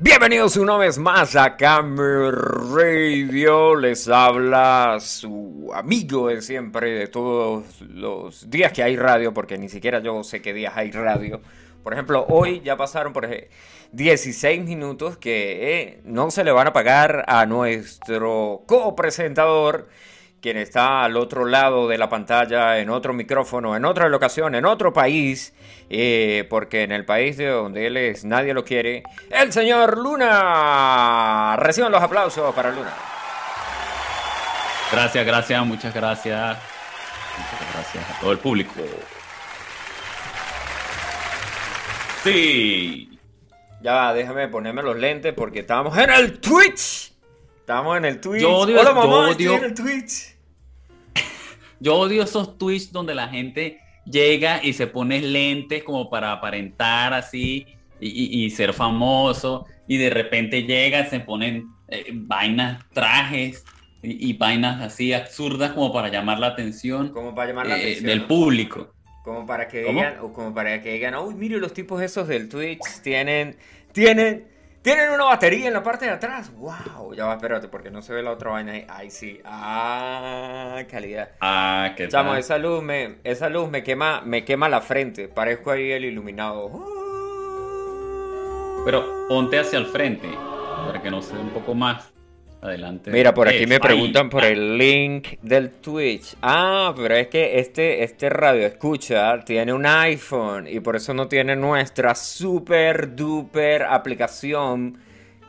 Bienvenidos una vez más a Camera Radio. Les habla su amigo de siempre, de todos los días que hay radio, porque ni siquiera yo sé qué días hay radio. Por ejemplo, hoy ya pasaron por 16 minutos que eh, no se le van a pagar a nuestro copresentador quien está al otro lado de la pantalla, en otro micrófono, en otra locación, en otro país, eh, porque en el país de donde él es nadie lo quiere, el señor Luna. Reciban los aplausos para Luna. Gracias, gracias, muchas gracias. Muchas gracias a todo el público. Sí. Ya va, déjame ponerme los lentes porque estábamos en el Twitch. Estamos en el Twitch. Yo odio, Hola, mamá, yo estoy en el Twitch. Yo odio esos tweets donde la gente llega y se pone lentes como para aparentar así y, y- y ser famoso y de repente llegan, se ponen eh, vainas, trajes y, y vainas así absurdas como para llamar la atención Como para llamar la eh, atención. del ¿no? público. Como para que ¿Cómo? digan, o como para que digan, uy, mire los tipos esos del Twitch tienen, tienen, tienen una batería en la parte de atrás. Wow, ya va, espérate, porque no se ve la otra vaina ahí. Ay, sí. Ah, calidad. Ah, qué Chamo, tal. esa luz me, esa luz me quema, me quema la frente. Parezco ahí el iluminado. Pero ponte hacia el frente para que no se vea un poco más adelante. Mira, por aquí me ahí. preguntan por el link del Twitch. Ah, pero es que este, este radio escucha tiene un iPhone y por eso no tiene nuestra super duper aplicación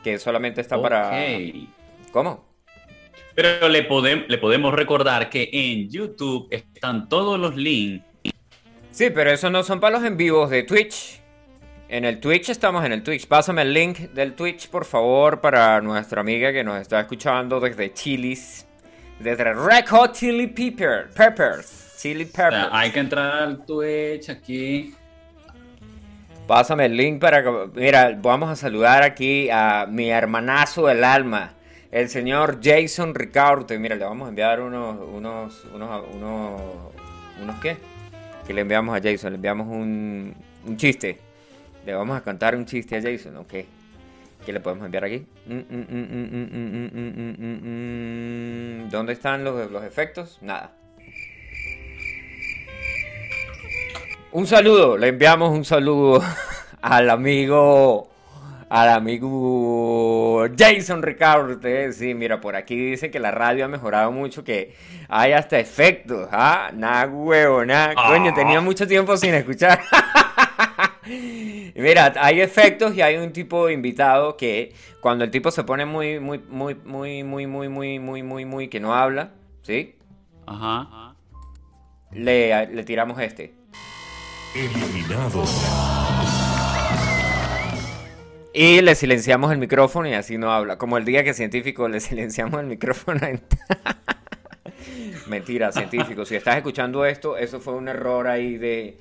que solamente está para. ¿Cómo? Pero le, le podemos recordar que en YouTube están todos los links. Sí, pero eso no son para los en vivos de Twitch. En el Twitch estamos en el Twitch. Pásame el link del Twitch, por favor, para nuestra amiga que nos está escuchando desde Chilis. Desde Red Hot Chili Pepper, Peppers. Chili O sea, Peppers. hay que entrar al Twitch aquí. Pásame el link para que... Mira, vamos a saludar aquí a mi hermanazo del alma, el señor Jason Ricaurte. Mira, le vamos a enviar unos... unos... unos... unos... ¿Unos qué? Que le enviamos a Jason, le enviamos un, un chiste. Le vamos a contar un chiste a Jason, ok. ¿Qué le podemos enviar aquí? ¿Dónde están los, los efectos? Nada. Un saludo, le enviamos un saludo al amigo al amigo Jason Ricardo. Sí, mira, por aquí dice que la radio ha mejorado mucho, que hay hasta efectos. Ah, nada huevo, nada. Coño, tenía mucho tiempo sin escuchar. Mira, hay efectos y hay un tipo de invitado que cuando el tipo se pone muy, muy, muy, muy, muy, muy, muy, muy, muy, muy, que no habla, ¿sí? Ajá. Le, le tiramos este. Eliminado. Y le silenciamos el micrófono y así no habla. Como el día que científico le silenciamos el micrófono. Mentira, científico. Si estás escuchando esto, eso fue un error ahí de...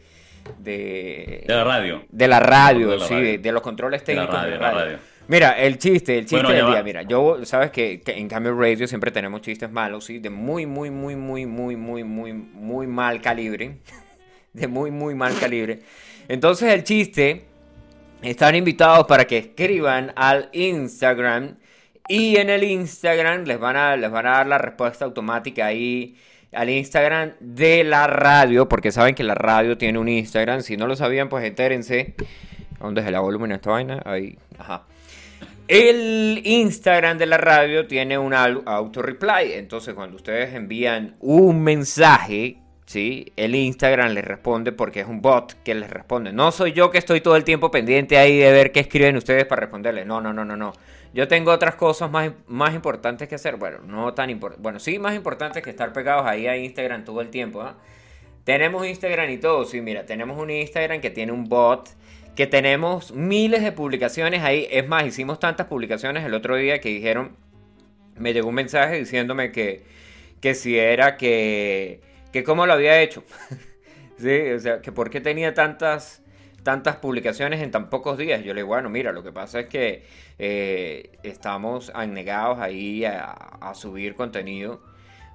De, De la radio. de la radio, De la sí. De, de los controles De la técnicos de radio, la la radio. Mira, el chiste, el chiste Bueno, del día. va. Mira, yo, sabes que, que en Cambio Radio siempre tenemos chistes malos, sí, de muy, muy, muy, muy, muy, muy, muy, muy mal calibre. De muy, muy mal calibre. Entonces, el chiste están invitados para que escriban al Instagram y en el Instagram les van a, les van a dar la respuesta automática ahí al Instagram de la radio, porque saben que la radio tiene un Instagram. Si no lo sabían, pues entérense. ¿Dónde se la volumen a esta vaina? Ahí, ajá. El Instagram de la radio tiene un au- auto reply. Entonces, cuando ustedes envían un mensaje, ¿sí? El Instagram les responde porque es un bot que les responde. No soy yo que estoy todo el tiempo pendiente ahí de ver qué escriben ustedes para responderles. No, no, no, no, no. Yo tengo otras cosas más, más importantes que hacer. Bueno, no tan importantes. Bueno, sí, más importantes que estar pegados ahí a Instagram todo el tiempo. ¿ah? Tenemos Instagram y todo. Sí, mira, tenemos un Instagram que tiene un bot. Que tenemos miles de publicaciones ahí. Es más, hicimos tantas publicaciones el otro día que dijeron. Me llegó un mensaje diciéndome que, que si era que. que cómo lo había hecho. sí, o sea, que por qué tenía tantas tantas publicaciones en tan pocos días. Yo le digo, bueno, mira, lo que pasa es que eh, estamos anegados ahí a, a subir contenido.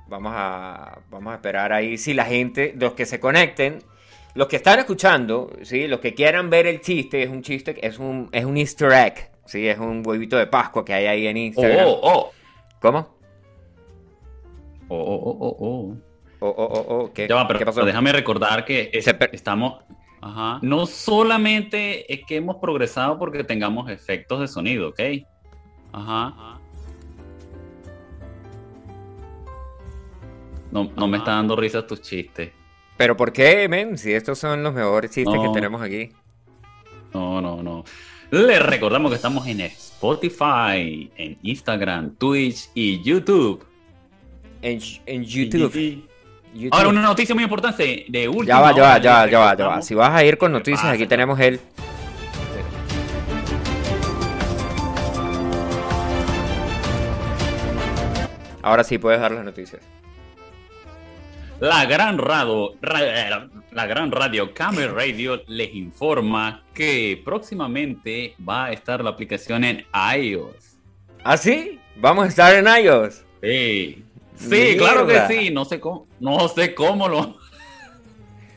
Vamos a, vamos a esperar ahí si la gente, los que se conecten, los que están escuchando, ¿sí? los que quieran ver el chiste, es un chiste, es un, es un easter egg. Sí, es un huevito de Pascua que hay ahí en Instagram. Oh, oh, ¿Cómo? oh, oh, oh, oh, oh. Oh, oh, oh, oh, ¿qué, Ya va, pero ¿qué pasó? déjame recordar que es- estamos. Ajá. No solamente es que hemos progresado porque tengamos efectos de sonido, ¿ok? Ajá. No, no me está dando risa tus chistes. ¿Pero por qué, men? Si estos son los mejores chistes que tenemos aquí. No, no, no. Les recordamos que estamos en Spotify, en Instagram, Twitch y YouTube. En, en YouTube. YouTube. Ahora, una noticia muy importante de última Ya va, ya va, ya va, ya va, ya va. Si vas a ir con ¿Qué noticias, pasa, aquí tenemos el. Ahora sí puedes dar las noticias. La gran radio, ra- la gran radio Camel Radio les informa que próximamente va a estar la aplicación en iOS. ¿Ah, sí? Vamos a estar en iOS. Sí, sí, claro que sí. No sé cómo, no sé cómo lo,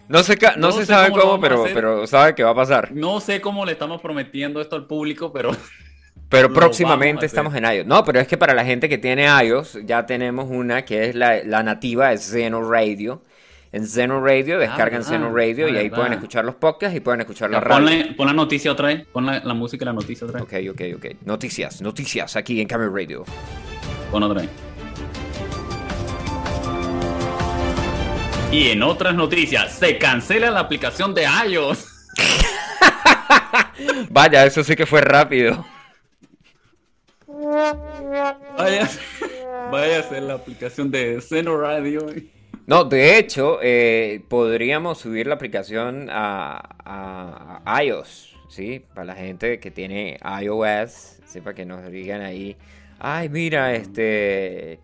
No se, ca- no No se sé sabe cómo pero, pero sabe que va a pasar. no sé cómo le estamos prometiendo esto al público, pero Pero próximamente estamos en iOS. No, pero es que para la gente que tiene iOS, ya tenemos una que es la, la nativa de Zeno Radio. En Zeno Radio descargan verdad, Zeno Radio y ah, ahí verdad. pueden escuchar los podcasts y pueden escuchar la radio. ponle- pon la noticia otra vez, pon la, la música y la noticia otra vez. Ok, ok, ok. Noticias, noticias aquí en Camel Radio. Pon otra vez. Y en otras noticias, se cancela la aplicación de iOS. Vaya, eso sí que fue rápido. Vaya, vaya a ser la aplicación de Seno Radio. No, de hecho, eh, podríamos subir la aplicación a, a- a iOS, ¿sí? Para la gente que tiene iOS, ¿sí? Para que nos digan ahí, ay, mira, este,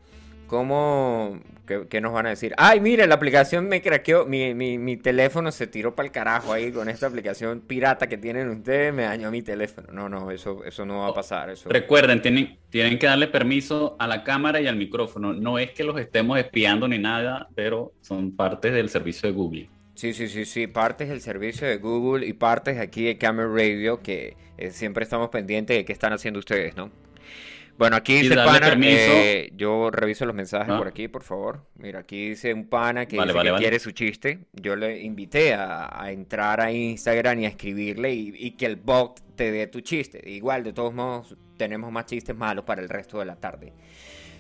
¿cómo, qué, qué nos van a decir? Ay, mira, la aplicación me craqueó, mi, mi, mi teléfono se tiró para el carajo ahí con esta aplicación pirata que tienen ustedes, me dañó mi teléfono. No, no, eso, eso no va a pasar, eso... Recuerden, tienen, tienen que darle permiso a la cámara y al micrófono. No es que los estemos espiando ni nada, pero son partes del servicio de Google. Sí, sí, sí, sí, partes del servicio de Google y partes aquí de Camera Radio que eh, siempre estamos pendientes de qué están haciendo ustedes, ¿no? Bueno, aquí dice pana, eh, yo reviso los mensajes Ah. por aquí, por favor. Mira, aquí dice un pana que Vale, dice vale, que vale. quiere su chiste. Yo le invité a, a entrar a Instagram y a escribirle y, y que el bot te dé tu chiste. Igual, de todos modos, tenemos más chistes malos para el resto de la tarde.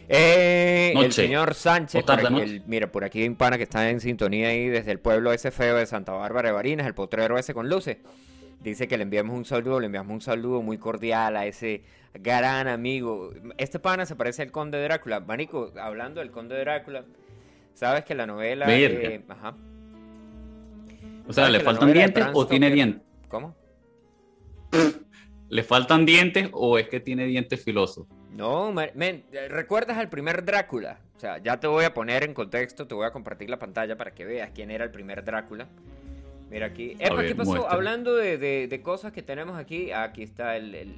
Eh, el señor Sánchez, por aquí- el- mira, por aquí hay un pana que está en sintonía ahí desde el pueblo ese feo de Santa Bárbara de Barinas, el potrero ese con luces. Dice que le enviamos un saludo, le enviamos un saludo muy cordial a ese gran amigo. Este pana se parece al conde Drácula. Manico, hablando del conde Drácula, sabes que la novela... Eh, ajá. O sea, ¿Sabes ¿le faltan dientes o tiene dientes? ¿Cómo? ¿Le faltan dientes o es que tiene dientes filosos? No, men, eh, ¿recuerdas al primer Drácula? O sea, ya te voy a poner en contexto, te voy a compartir la pantalla para que veas quién era el primer Drácula. Mira aquí. Epa, ver, ¿qué pasó? muéstrame. Hablando de, de- de cosas que tenemos aquí, aquí está el, el-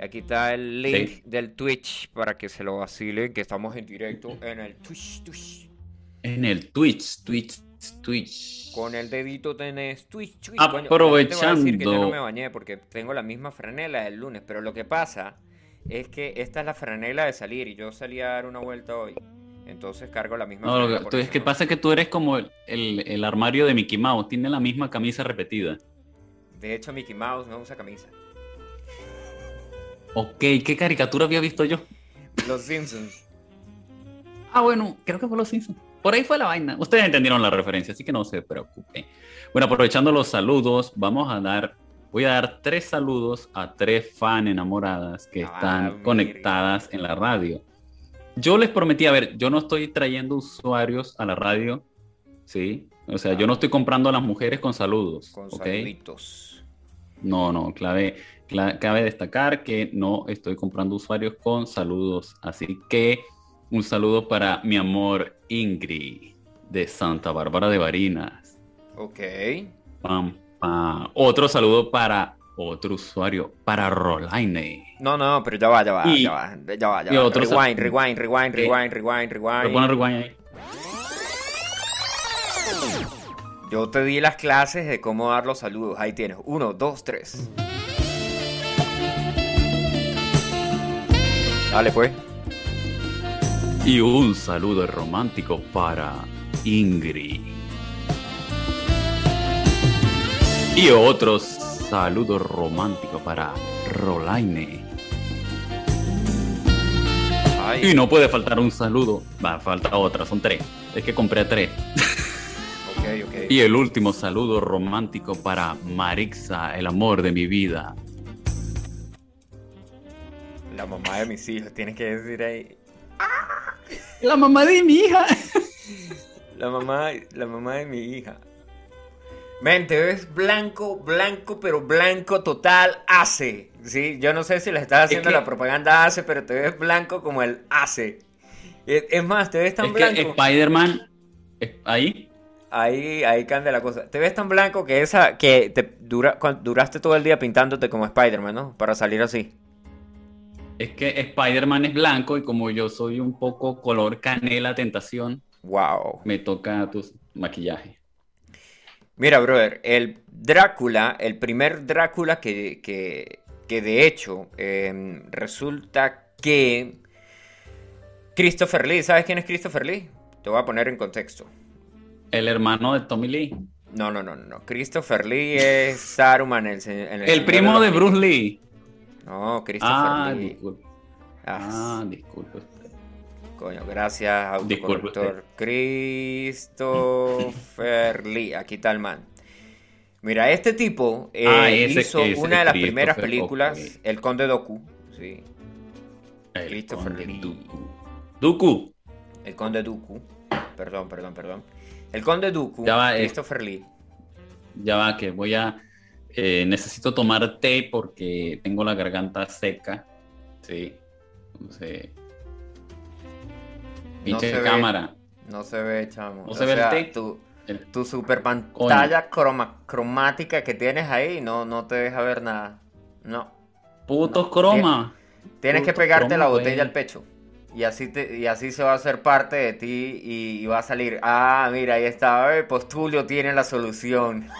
aquí está el link Sí. del Twitch para que se lo vacilen, que estamos en directo en el Twitch, Twitch. En el Twitch, Twitch, Twitch. Con el dedito tenés Twitch, Twitch. Ah, coño. Gente va a decir que yo no Aprovechando. me bañé porque tengo la misma franela del lunes, pero lo que pasa es que esta es la franela de salir y yo salí a dar una vuelta hoy. Entonces cargo la misma No, lo que, es que pasa que tú eres como el, el- el armario de Mickey Mouse, tiene la misma camisa repetida. De hecho, Mickey Mouse no usa camisa. Ok, ¿qué caricatura había visto yo? Los Simpsons. Ah, bueno, creo que fue Los Simpsons. Por ahí fue la vaina. Ustedes entendieron la referencia, así que no se preocupen. Bueno, aprovechando los saludos, vamos a dar, voy a dar tres saludos a tres fan enamoradas que Ah, están conectadas en la radio. Yo les prometí, a ver, yo no estoy trayendo usuarios a la radio, ¿sí? O sea, yo no estoy comprando a las mujeres con saludos, Con ¿ok? saluditos. No, no, clave, cla- cabe destacar que no estoy comprando usuarios con saludos. Así que un saludo para mi amor Ingrid de Santa Bárbara de Barinas. Ok. Pam, pam. Otro saludo para otro usuario, para Rolaine. No, no, pero ya va, ya va, Y- ya va, ya va, ya va. otro Rewind, rewind, rewind, rewind, rewind, rewind. rewind ahí. Yo te di las clases de cómo dar los saludos. Ahí tienes. Uno, dos, tres. Dale pues. Y un saludo romántico para Ingrid. Y otro saludo romántico para Rolaine. Ay, Y no puede faltar un saludo. Va, falta otra, son tres. Es que compré tres. ok, ok. Y el último saludo romántico para Marixa, el amor de mi vida. La mamá de mis hijos, tienes que decir ahí. La mamá de mi hija. La mamá, la mamá de mi hija. Men, te ves blanco, blanco, pero blanco total ACE. ¿sí? Yo no sé si le estás haciendo que- la propaganda ACE, pero te ves blanco como el ACE. Es, más, te ves tan Es blanco. que Spider-Man. Ahí. Ahí, ahí cambia la cosa. Te ves tan blanco que esa, que te dura, duraste todo el día pintándote como Spider-Man, ¿no? Para salir así. Es que Spider-Man es blanco y como yo soy un poco color canela tentación, Wow. me toca tu maquillaje. Mira, brother, el Drácula, el primer Drácula que, que, que de hecho eh, resulta que Christopher Lee, ¿sabes quién es Christopher Lee? Te voy a poner en contexto. El hermano de Tommy Lee. No, no, no, no. Christopher Lee es Saruman en el, El Señor primo de. Bruce Lee. No, Christopher Ah, Lee. disculpe. Ah, Ah, disculpe. Coño, gracias, autocorrector. Christopher Lee, aquí está el man. Mira, este tipo eh, Ah, ese- hizo ese una de las primeras películas. El Conde Doku, sí, El Christopher conde Lee. Dooku. Dooku. El Conde Dooku, perdón, perdón, perdón. El Conde Dooku, Ya va, eh. Christopher Lee. Ya va, que voy a. eh, necesito tomar té porque tengo la garganta seca. Sí. Entonces. No Pinche ve. cámara. No se ve, chamo. No O se ve el. Tu, tu super pantalla croma- cromática que tienes ahí no, no te deja ver nada. No. Putos No, croma. Tienes que pegarte croma, la botella al pecho. Y así, te, y así se va a hacer parte de ti y, y va a salir. Ah, mira, ahí está. Postulio tiene la solución.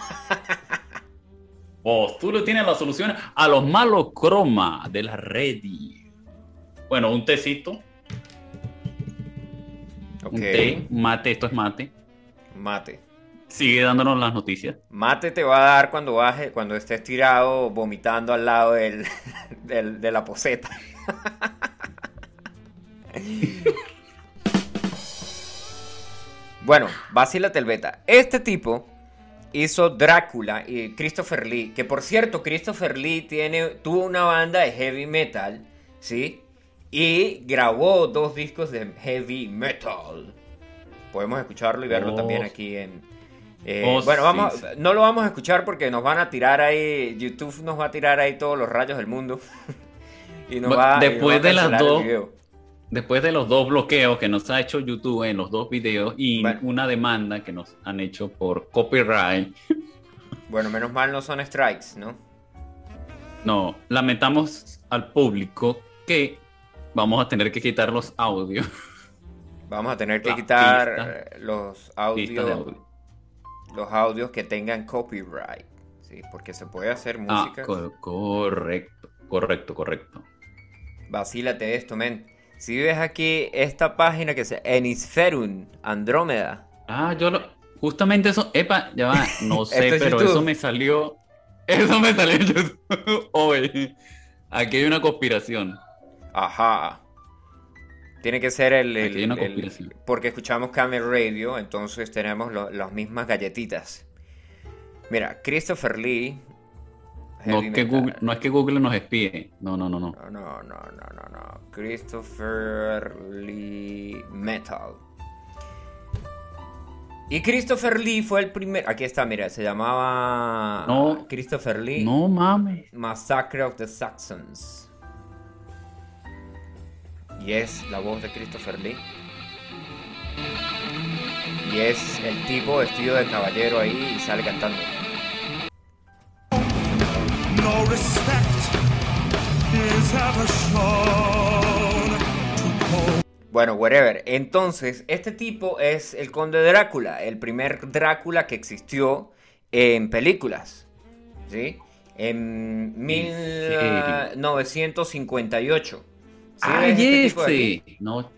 Le tienes la solución a los malos croma de la red. Bueno, un tecito, Ok. un té, mate, esto es mate. Mate. Sigue dándonos las noticias. Mate te va a dar cuando baje, cuando estés tirado vomitando al lado del, del- de la poseta. bueno, vacílate el beta. Este tipo hizo Drácula y Christopher Lee, que por cierto, Christopher Lee tiene, tuvo una banda de heavy metal, ¿sí? Y grabó dos discos de heavy metal. Podemos escucharlo y verlo Oh. también aquí en... eh, Oh, bueno, vamos, sí. no lo vamos a escuchar porque nos van a tirar ahí, YouTube nos va a tirar ahí todos los rayos del mundo. y nos va, y nos después va a de las dos-. Después de los dos bloqueos que nos ha hecho YouTube en los dos videos y Bueno. una demanda que nos han hecho por copyright, Bueno, menos mal no son strikes, ¿no? no, lamentamos al público que vamos a tener que quitar los audios. Vamos a tener que La quitar pista. los audios, audio. los audios que tengan copyright, sí, porque se puede hacer Ah, música. co- correcto, correcto, correcto. Vacílate esto, men. Si ves aquí esta página que se Enisferun Andrómeda. Ah, yo lo. Justamente eso. Epa, ya va. No sé, es pero YouTube. eso me salió. Eso me salió en YouTube hoy. Aquí hay una conspiración. Ajá. Tiene que ser el, porque escuchamos Camel Radio, entonces tenemos lo- las mismas galletitas. Mira, Christopher Lee. No, que. Google, no es que Google nos espíe. No, no, no, no. No, no, no, no, no, no. Christopher Lee Metal. Y Christopher Lee fue el primer. Aquí está, mira, se llamaba. No. Christopher Lee. No mames. Massacre of the Saxons. Y es la voz de Christopher Lee. Y es el tipo vestido de caballero ahí y sale cantando. No respect is ever shown to. Bueno, whatever. Entonces, este tipo es el conde Drácula, el primer Drácula que existió en películas. ¿Sí? En serio? 1958. ¿Sí ¡Ay, ves este ese! No.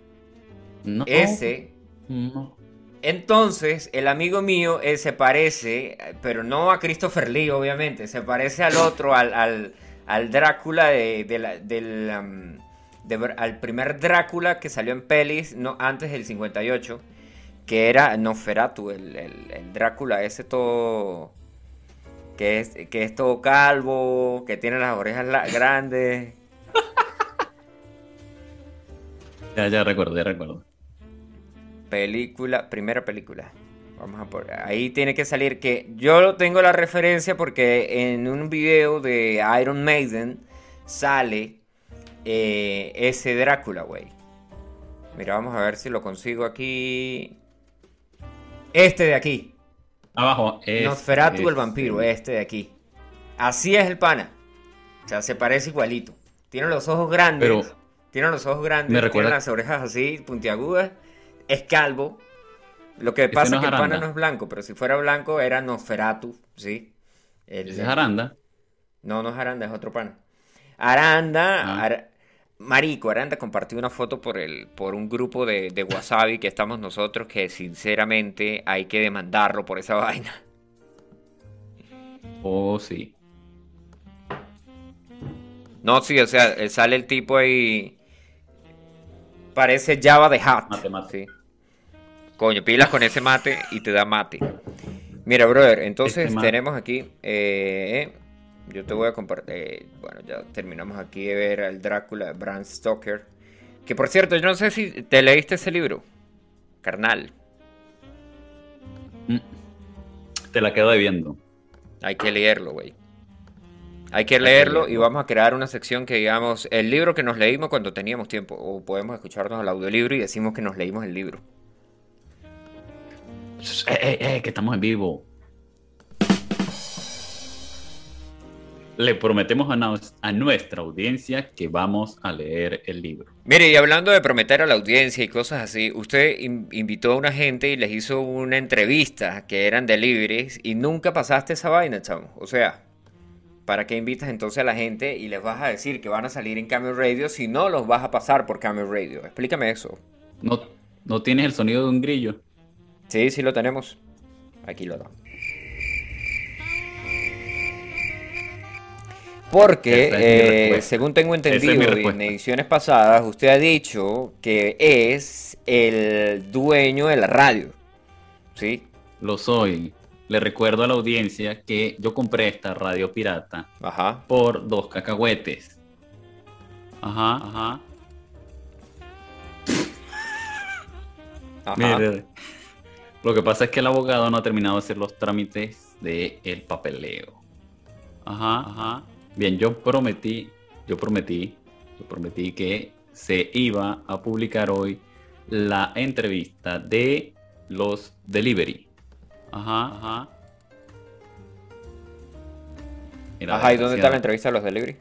No. Ese. No. Entonces, el amigo mío eh, se parece, pero no a Christopher Lee, obviamente, se parece al otro, al, al, al Drácula de, de la- del, de Br- al primer Drácula que salió en pelis no, antes del 58, que era Nosferatu, el, el- el Drácula ese todo, que es, que es todo calvo, que tiene las orejas la- grandes. Ya, ya recuerdo, ya recuerdo. Película, primera película. Vamos a por ahí tiene que salir que yo tengo la referencia porque en un video de Iron Maiden sale eh, ese Drácula, güey. Mira, vamos a ver si lo consigo aquí. Este de aquí. Abajo. Es, Nosferatu es- el vampiro, este de aquí. Así es el pana. O sea, se parece igualito. Tiene los ojos grandes. Pero- tiene los ojos grandes. Me Tiene las orejas así, puntiagudas. Es calvo. Lo que pasa no es que el pana no es blanco, pero si fuera blanco era Nosferatu, ¿sí? El- Ese es Aranda. no, no es Aranda, es otro pana. Aranda, Ah. Marico, Aranda compartió una foto por el, por un grupo de, de Wasabi que estamos nosotros, que sinceramente hay que demandarlo por esa vaina. Oh, sí. No, sí, o sea, sale el tipo ahí. Parece Java de Hat. Mate, mate. Sí. Coño, pilas con ese mate y te da mate. Mira, brother, entonces Este tenemos aquí. eh, yo te voy a compartir. bueno, ya terminamos aquí de ver al Drácula de Bram Stoker. Que por cierto, yo no sé si te leíste ese libro. Carnal. Mm. Te la quedo debiendo. Hay que leerlo, güey. Hay que que leerlo y vamos a crear una sección que digamos el libro que nos leímos cuando teníamos tiempo. O podemos escucharnos al audiolibro y decimos que nos leímos el libro. Eh, eh, eh, que estamos en vivo. Le prometemos a, nos- a nuestra audiencia que vamos a leer el libro. Mire, y hablando de prometer a la audiencia y cosas así, usted in- invitó a una gente y les hizo una entrevista que eran deliveries y nunca pasaste esa vaina, chamo. O sea, ¿para qué invitas entonces a la gente y les vas a decir que van a salir en Cameo Radio si no los vas a pasar por Cameo Radio? Explícame eso. ¿No, ¿No tienes el sonido de un grillo? Sí, sí lo tenemos. Aquí lo damos. Porque, es eh, según tengo es entendido en ediciones pasadas, usted ha dicho que es el dueño de la radio. ¿Sí? Lo soy. Le recuerdo a la audiencia que yo compré esta radio pirata Ajá. por dos cacahuetes. Ajá, ajá. Ajá. Mire, lo que pasa es que el abogado no ha terminado de hacer los trámites de el papeleo. Ajá, ajá. Bien, yo prometí, yo prometí, yo prometí que se iba a publicar hoy la entrevista de los delivery. Ajá, ajá. Mira, Ajá, ¿y dónde está la entrevista de los delivery?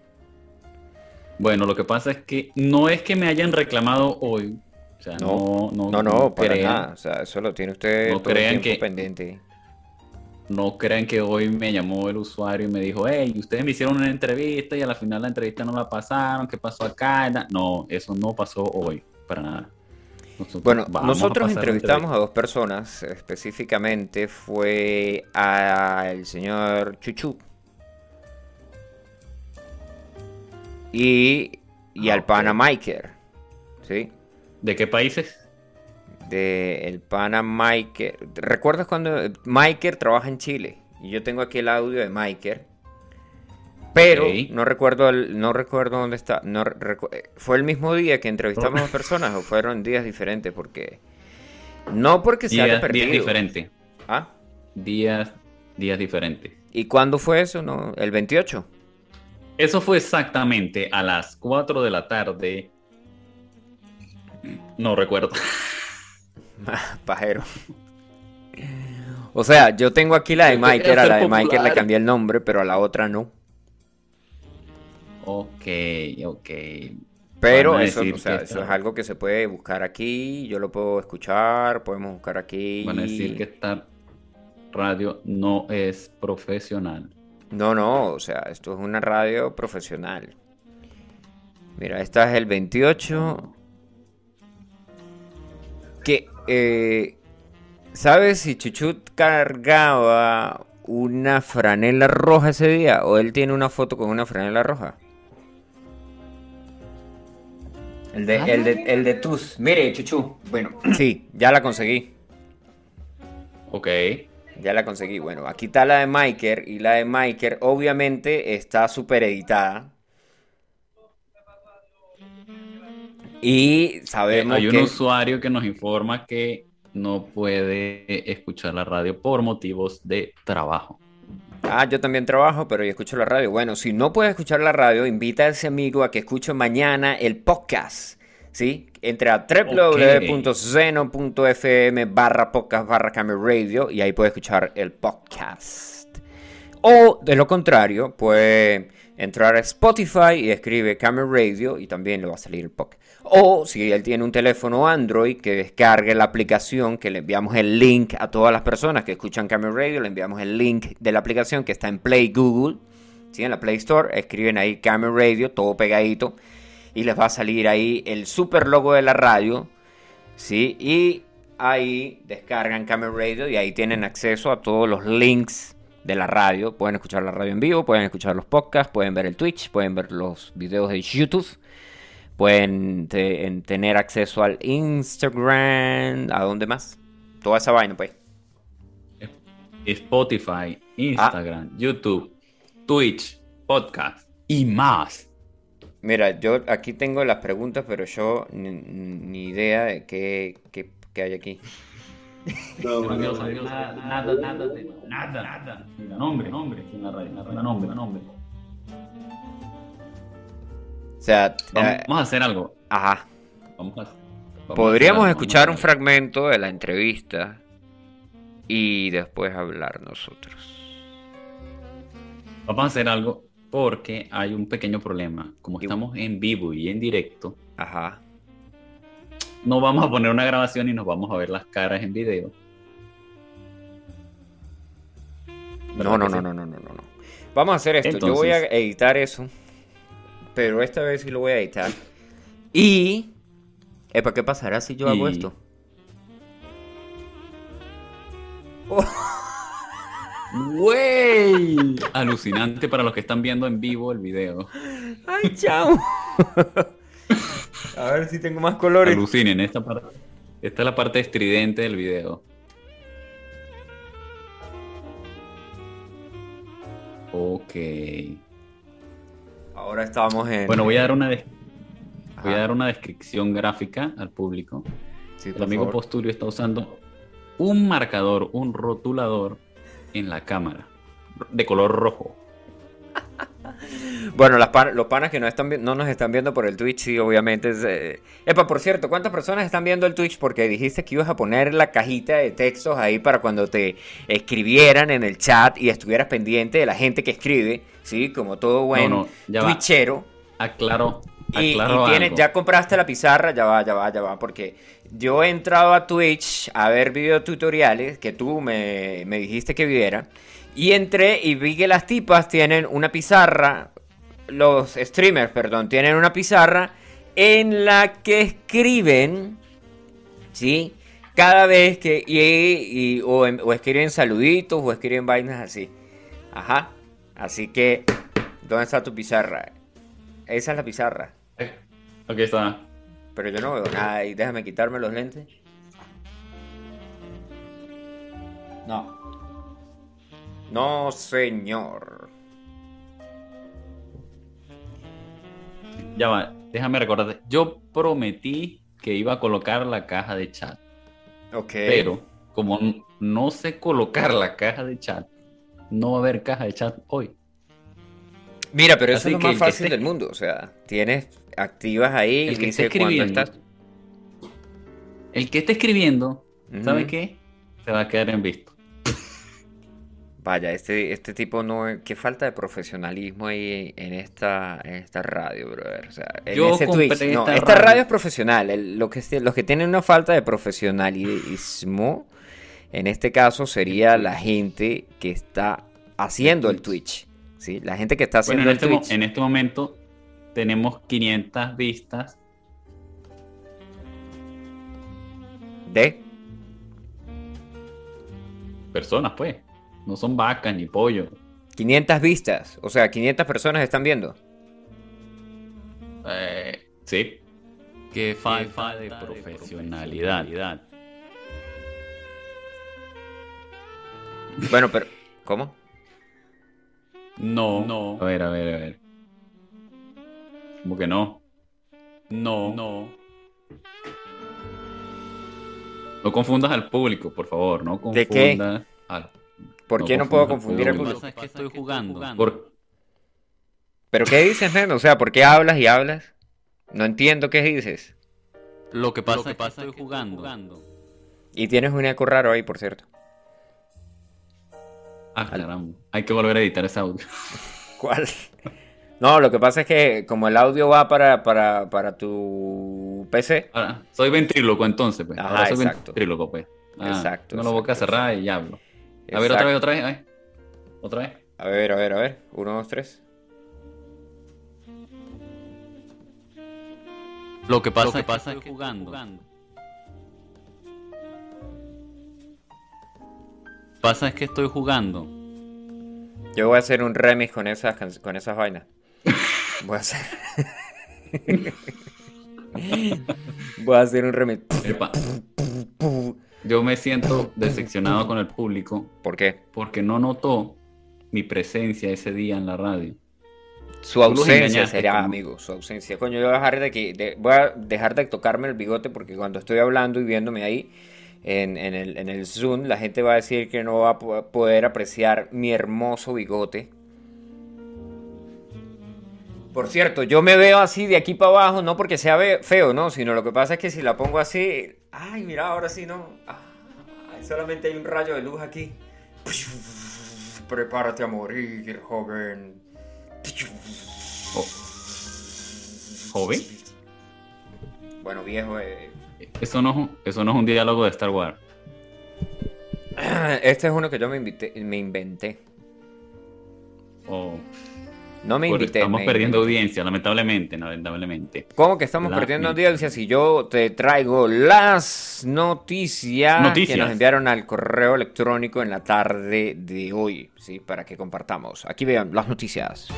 Bueno, lo que pasa es que no es que me hayan reclamado hoy. O sea, no, no, No, no, para crean- nada. O sea, eso lo tiene usted No todo el crean tiempo que- pendiente. No crean que hoy me llamó el usuario y me dijo, hey, ustedes me hicieron una entrevista y a la final la entrevista no la pasaron, ¿qué pasó acá? No, eso no pasó hoy, para nada. Nosotros Bueno, a nosotros entrevistamos a dos personas, específicamente fue al señor Chuchu y, y Ah, al ok. pana Miker, ¿sí? ¿De qué países? De el pana Miker. ¿Recuerdas cuando Miker trabaja en Chile? Y yo tengo aquí el audio de Miker. Pero no recuerdo el- no recuerdo dónde está. No recu- eh, ¿Fue el mismo día que entrevistamos a personas o fueron días diferentes? Porque. No porque se haya perdido. días diferentes. ¿Ah? Días, días diferentes. ¿Y cuándo fue eso? No? ¿El 28? Eso fue exactamente a las 4 de la tarde. No recuerdo. Pajero. O sea, yo tengo aquí la de Yo quería Miker, a ser la de Miker le cambié el nombre, pero a la otra no. Ok, ok. Pero eso, decir o sea, que eso es algo que se puede buscar aquí, yo lo puedo escuchar, podemos buscar aquí. Van a decir que esta radio no es profesional. No, no, o sea, esto es una radio profesional. Mira, esta es el 28. Que, eh, ¿sabes si Chuchut cargaba una franela roja ese día? ¿O él tiene una foto con una franela roja? El de, el de, el de tus. Mire, Chuchu. Bueno, sí, ya la conseguí. Ok. Ya la conseguí. Bueno, aquí está la de Miker. Y la de Miker, obviamente, está súper editada. Y sabemos Hay un que. usuario que nos informa que no puede escuchar la radio por motivos de trabajo. Ah, yo también trabajo, pero yo escucho la radio. Bueno, si no puedes escuchar la radio, invita a ese amigo a que escuche mañana el podcast. ¿Sí? Entre a www.zeno.fm barra podcast barra Radio y ahí puedes escuchar el podcast. O de lo contrario, puede entrar a Spotify y escribe Camera Radio y también le va a salir el podcast. O si él tiene un teléfono Android, que descargue la aplicación, que le enviamos el link a todas las personas que escuchan Camera Radio, le enviamos el link de la aplicación que está en Play Google, ¿sí? en la Play Store, escriben ahí Camera Radio, todo pegadito, y les va a salir ahí el super logo de la radio, ¿sí? Y ahí descargan Camera Radio y ahí tienen acceso a todos los links de la radio. Pueden escuchar la radio en vivo, pueden escuchar los podcasts, pueden ver el Twitch, pueden ver los videos de YouTube. Pueden te- en- tener acceso al Instagram, ¿a dónde más? Toda esa vaina, pues. Spotify, Ah. Instagram, YouTube, Twitch, podcast y más. Mira, yo aquí tengo las preguntas, pero yo ni, ni idea de qué, qué- qué hay aquí. No nada, nada, nada, nada, nada. Sin nombre, nombre, nada, nombre, nombre. O sea, Vamos, eh, vamos a hacer algo. ajá. Vamos a, vamos a Podríamos hacer algo, escuchar un fragmento de la entrevista y después hablar nosotros. Vamos a hacer algo porque hay un pequeño problema. Como estamos en vivo y en directo, Ajá. no vamos a poner una grabación y nos vamos a ver las caras en video. ¿Verdad No, no, no, no, no, no, no. Vamos a hacer esto. Yo voy a editar eso. Pero esta vez sí lo voy a editar. Y. Epa, ¿qué pasará si yo hago esto? ¡Wey! Alucinante para los que están viendo en vivo el video. ¡Ay, chao! a ver si tengo más colores. Alucinen, esta parte. Esta es la parte estridente del video. Ok. Ahora estamos en. Bueno, voy a dar una, voy a dar una descripción gráfica al público. Sí, El amigo favor. Postulio está usando un marcador, un rotulador en la cámara de color rojo. Bueno, las pan- los panas que no, están no nos están viendo por el Twitch, sí, obviamente. Es, eh, Epa, por cierto, ¿cuántas personas están viendo el Twitch? Porque dijiste que ibas a poner la cajita de textos ahí para cuando te escribieran en el chat y estuvieras pendiente de la gente que escribe, ¿sí? Como todo buen no, ya va. twitchero. Aclaro, Y, aclaro y tienes- ya compraste la pizarra, ya va, ya va, ya va, porque yo he entrado a Twitch a ver videotutoriales que tú me, me dijiste que viera, y entré y vi que las tipas tienen una pizarra, los streamers, perdón, tienen una pizarra en la que escriben, ¿sí? Cada vez que, y, y- o, en- o escriben saluditos o escriben vainas así. Ajá. Así que, ¿dónde está tu pizarra? Esa es la pizarra. Aquí está. Pero yo no veo nada y déjame quitarme los lentes. No. No, señor. Ya va, déjame recordarte. Yo prometí que iba a colocar la caja de chat, Ok. pero como no sé colocar la caja de chat, no va a haber caja de chat hoy. Mira, pero eso Así es lo más fácil esté- del mundo. O sea, tienes activas ahí El y que dice esté cuándo escribiendo, estás. el que esté escribiendo, ¿sabe qué? Se va a quedar en visto. Vaya, este, este tipo no. Qué falta de profesionalismo ahí en esta, en esta radio, brother. O sea, en Yo ese Twitch. No, esta esta radio. radio. es profesional. El- lo que, los que tienen una falta de profesionalismo, en este caso, sería la gente que está haciendo el Twitch. ¿sí? La gente que está Bueno, haciendo en este, el mo- Twitch. en este momento tenemos 500 vistas. ¿De? Personas, pues. No son vacas ni pollo. 500 vistas. O sea, 500 personas están viendo. Eh, sí. Qué falta, de profesionalidad. Bueno, pero... ¿Cómo? No, no. A ver, a ver, a ver. ¿Cómo que no? No. No. No confundas al público, por favor. No confundas ¿De qué? al- ¿Por no qué no puedo confundir público. público? es que estoy jugando. Por- ¿Pero qué dices, neno? O sea, ¿por qué hablas y hablas? No entiendo qué dices. Lo que pasa, es que estoy jugando. Y tienes un eco raro ahí, por cierto. Ah, caramba. Hay que volver a editar ese audio. ¿Cuál? No, lo que pasa es que como el audio va para, para, para tu PC, Ahora, soy ventríloco entonces, pues. Ajá, Ahora soy exacto. ventríloco, pues. Ah, Exacto, Tengo la boca exacto, cerrada y ya hablo. A ver, otra vez, otra vez. a ver. Otra vez. a ver, a ver, a ver, uno, dos, tres. Lo que pasa, es, que estoy jugando. Pasa es que estoy jugando. Yo voy a hacer un remix con esas, con esas vainas. Voy a hacer... voy a hacer un remix. Epa. Yo me siento decepcionado con el público ¿Por qué? porque no notó mi presencia ese día en la radio. Su ausencia será, como- amigo, su ausencia. Coño, yo voy a dejar de que de- voy a dejar de tocarme el bigote porque cuando estoy hablando y viéndome ahí en, en el, en el Zoom, la gente va a decir que no va a po- poder apreciar mi hermoso bigote. Por cierto, yo me veo así de aquí para abajo, no porque sea ve- feo, no, sino lo que pasa es que si la pongo así, ay, mira, ahora sí no, solamente hay un rayo de luz aquí. Prepárate a morir, joven. Oh. ¿Joven? Bueno, viejo, eh, Eso no, es un- eso no es un diálogo de Star Wars. este es uno que yo me, invité- me inventé. O- No me invité. estamos me perdiendo inventé. audiencia, lamentablemente, lamentablemente. ¿Cómo que estamos La- perdiendo audiencia si yo te traigo las noticias, Noticias. que nos enviaron al correo electrónico en la tarde de hoy, ¿sí? Para que compartamos. Aquí vean las noticias.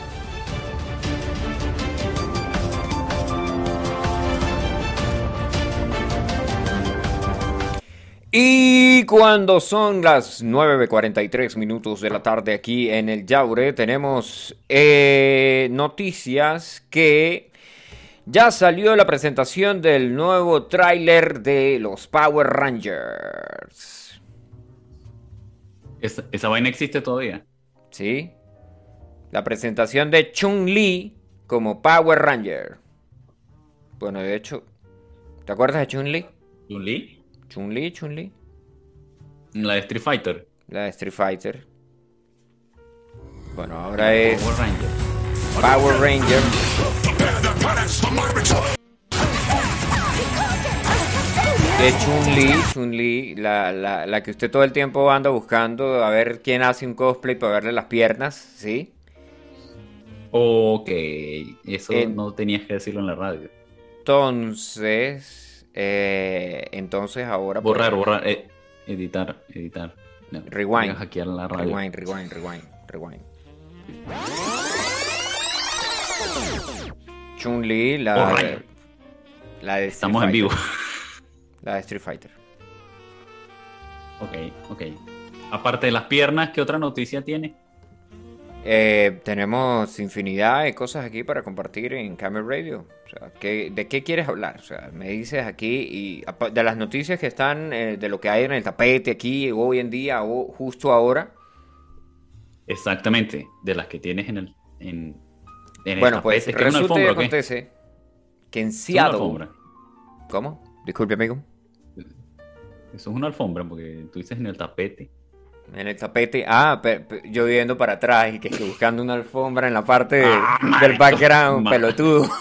Y cuando son las 9.43 minutos de la tarde aquí en el Yaure, tenemos eh, noticias que ya salió la presentación del nuevo tráiler de los Power Rangers. Esa, esa vaina existe todavía. ¿Sí? La presentación de Chun-Li como Power Ranger. Bueno, de hecho, ¿te acuerdas de Chun-Li? Chun-Li, Chun-Li, Chun-Li. la de Street Fighter. La de Street Fighter. Bueno, ahora es Power Ranger. Power Ranger. De Chun-Li, Chun-Li, la, la, la que usted todo el tiempo anda buscando a ver quién hace un cosplay para verle las piernas, ¿sí? Ok, eso Eh, no tenías que decirlo en la radio. Entonces, eh, entonces ahora... Borrar, borrar, eh, editar, editar. No, Rewind. hackear la radio. Rewind, rewind, rewind, rewind. Chun-Li, la, Borrar. la de Street Estamos en Fighter. vivo. La de Street Fighter. ok, ok. Aparte de las piernas, ¿qué otra noticia tiene? Eh, tenemos infinidad de cosas aquí para compartir en Camel Radio. O sea, ¿qué- ¿de qué quieres hablar? O sea, me dices aquí y de las noticias que están, eh, de lo que hay en el tapete aquí hoy en día o justo ahora. Exactamente, de las que tienes en el. En, en el Bueno, pues tapete. ¿Es que es una resulta y alfombra qué? acontece que en Seattle... ¿Cómo? Disculpe, amigo. Eso es una alfombra, porque tú dices en el tapete. En el tapete. Ah, pe- pe- yo viendo para atrás y que estoy buscando una alfombra en la parte de- Ah, del background, pelotudo.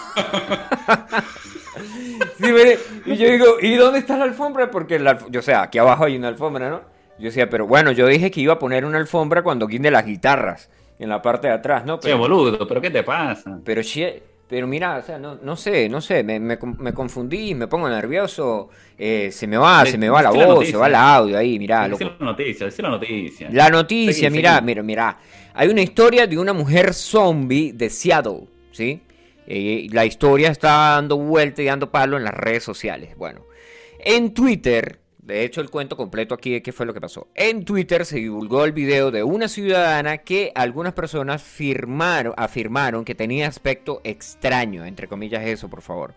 Sí, mire, y yo digo, ¿y dónde está la alfombra? Porque la, yo sé, aquí abajo hay una alfombra, ¿no? Yo decía, pero bueno, yo dije que iba a poner una alfombra cuando guinde las guitarras, en la parte de atrás, ¿no? Che, Pero, boludo, ¿pero qué te pasa? pero sí, Pero mira, o sea, no, no sé, no sé, me, me, me confundí, me pongo nervioso, eh, se me va, se me va la la voz, se va el audio ahí, mirá, loco. la noticia, dice la noticia. La noticia, Seguí, mira, seguí. mira, mira. Hay una historia de una mujer zombie de Seattle, ¿sí? Eh, la historia está dando vuelta y dando palo en las redes sociales. Bueno, en Twitter, de hecho el cuento completo aquí de qué fue lo que pasó. En Twitter se divulgó el video de una ciudadana que algunas personas firmaron, afirmaron que tenía aspecto extraño, entre comillas eso, por favor.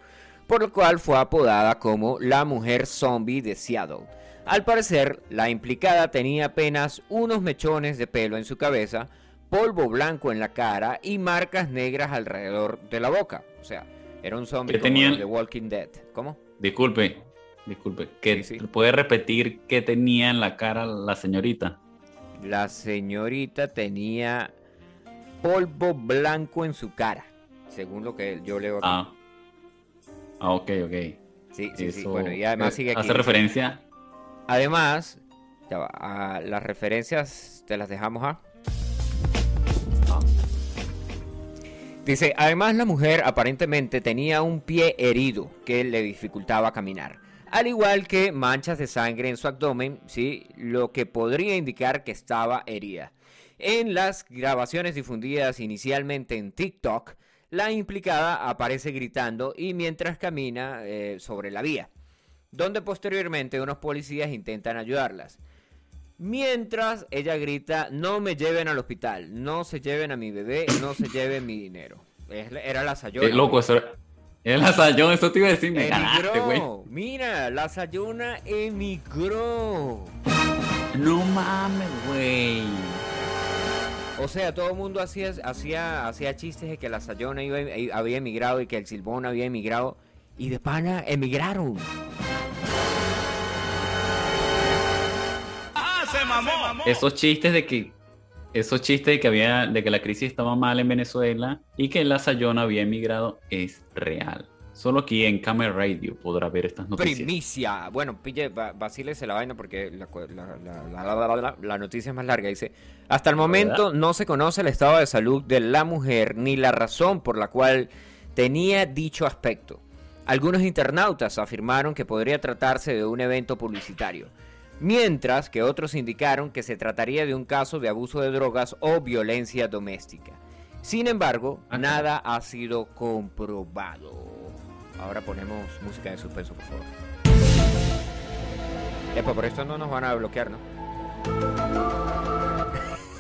Por lo cual fue apodada como la mujer zombie de Seattle. Al parecer, la implicada tenía apenas unos mechones de pelo en su cabeza, polvo blanco en la cara y marcas negras alrededor de la boca. O sea, era un zombie de Walking Dead. ¿Cómo? Disculpe, disculpe. ¿Que Sí, sí. ¿Puede repetir qué tenía en la cara la señorita? La señorita tenía polvo blanco en su cara, según lo que yo leo aquí. Ah. Ah, ok, ok. sí, sí, sí. Bueno, y además eh, sigue aquí. Hace referencia. Además, ya va, a las referencias te las dejamos a. Dice, además la mujer aparentemente tenía un pie herido que le dificultaba caminar, al igual que manchas de sangre en su abdomen, ¿sí? lo que podría indicar que estaba herida. En las grabaciones difundidas inicialmente en TikTok, la implicada aparece gritando y mientras camina eh, sobre la vía donde posteriormente unos policías intentan ayudarlas. Mientras ella grita, no me lleven al hospital, no se lleven a mi bebé, no se lleven mi dinero. Era la Sayona. Eh, loco, eso era. Era la Sayón, eso te iba a decir, me ganaste, güey. Emigró. Mira, la Sayona emigró. No mames, güey. O sea, todo el mundo hacía, hacía, hacía chistes de que la Sayona iba- había emigrado y que el Silbón había emigrado. Y de pana emigraron. Esos chistes de que. Esos chistes de que había. de que la crisis estaba mal en Venezuela y que la Sayona había emigrado es real. Solo aquí en Camera Radio podrá ver estas noticias. Primicia. Bueno, pille, va- vacílese la vaina porque la noticia es más larga. Dice, hasta el momento no se conoce el estado de salud de la mujer ni la razón por la cual tenía dicho aspecto. Algunos internautas afirmaron que podría tratarse de un evento publicitario, mientras que otros indicaron que se trataría de un caso de abuso de drogas o violencia doméstica. Sin embargo, Ah, nada ha sido comprobado. Ahora ponemos música de suspenso, por favor. Epa, por esto no nos van a bloquear, ¿no?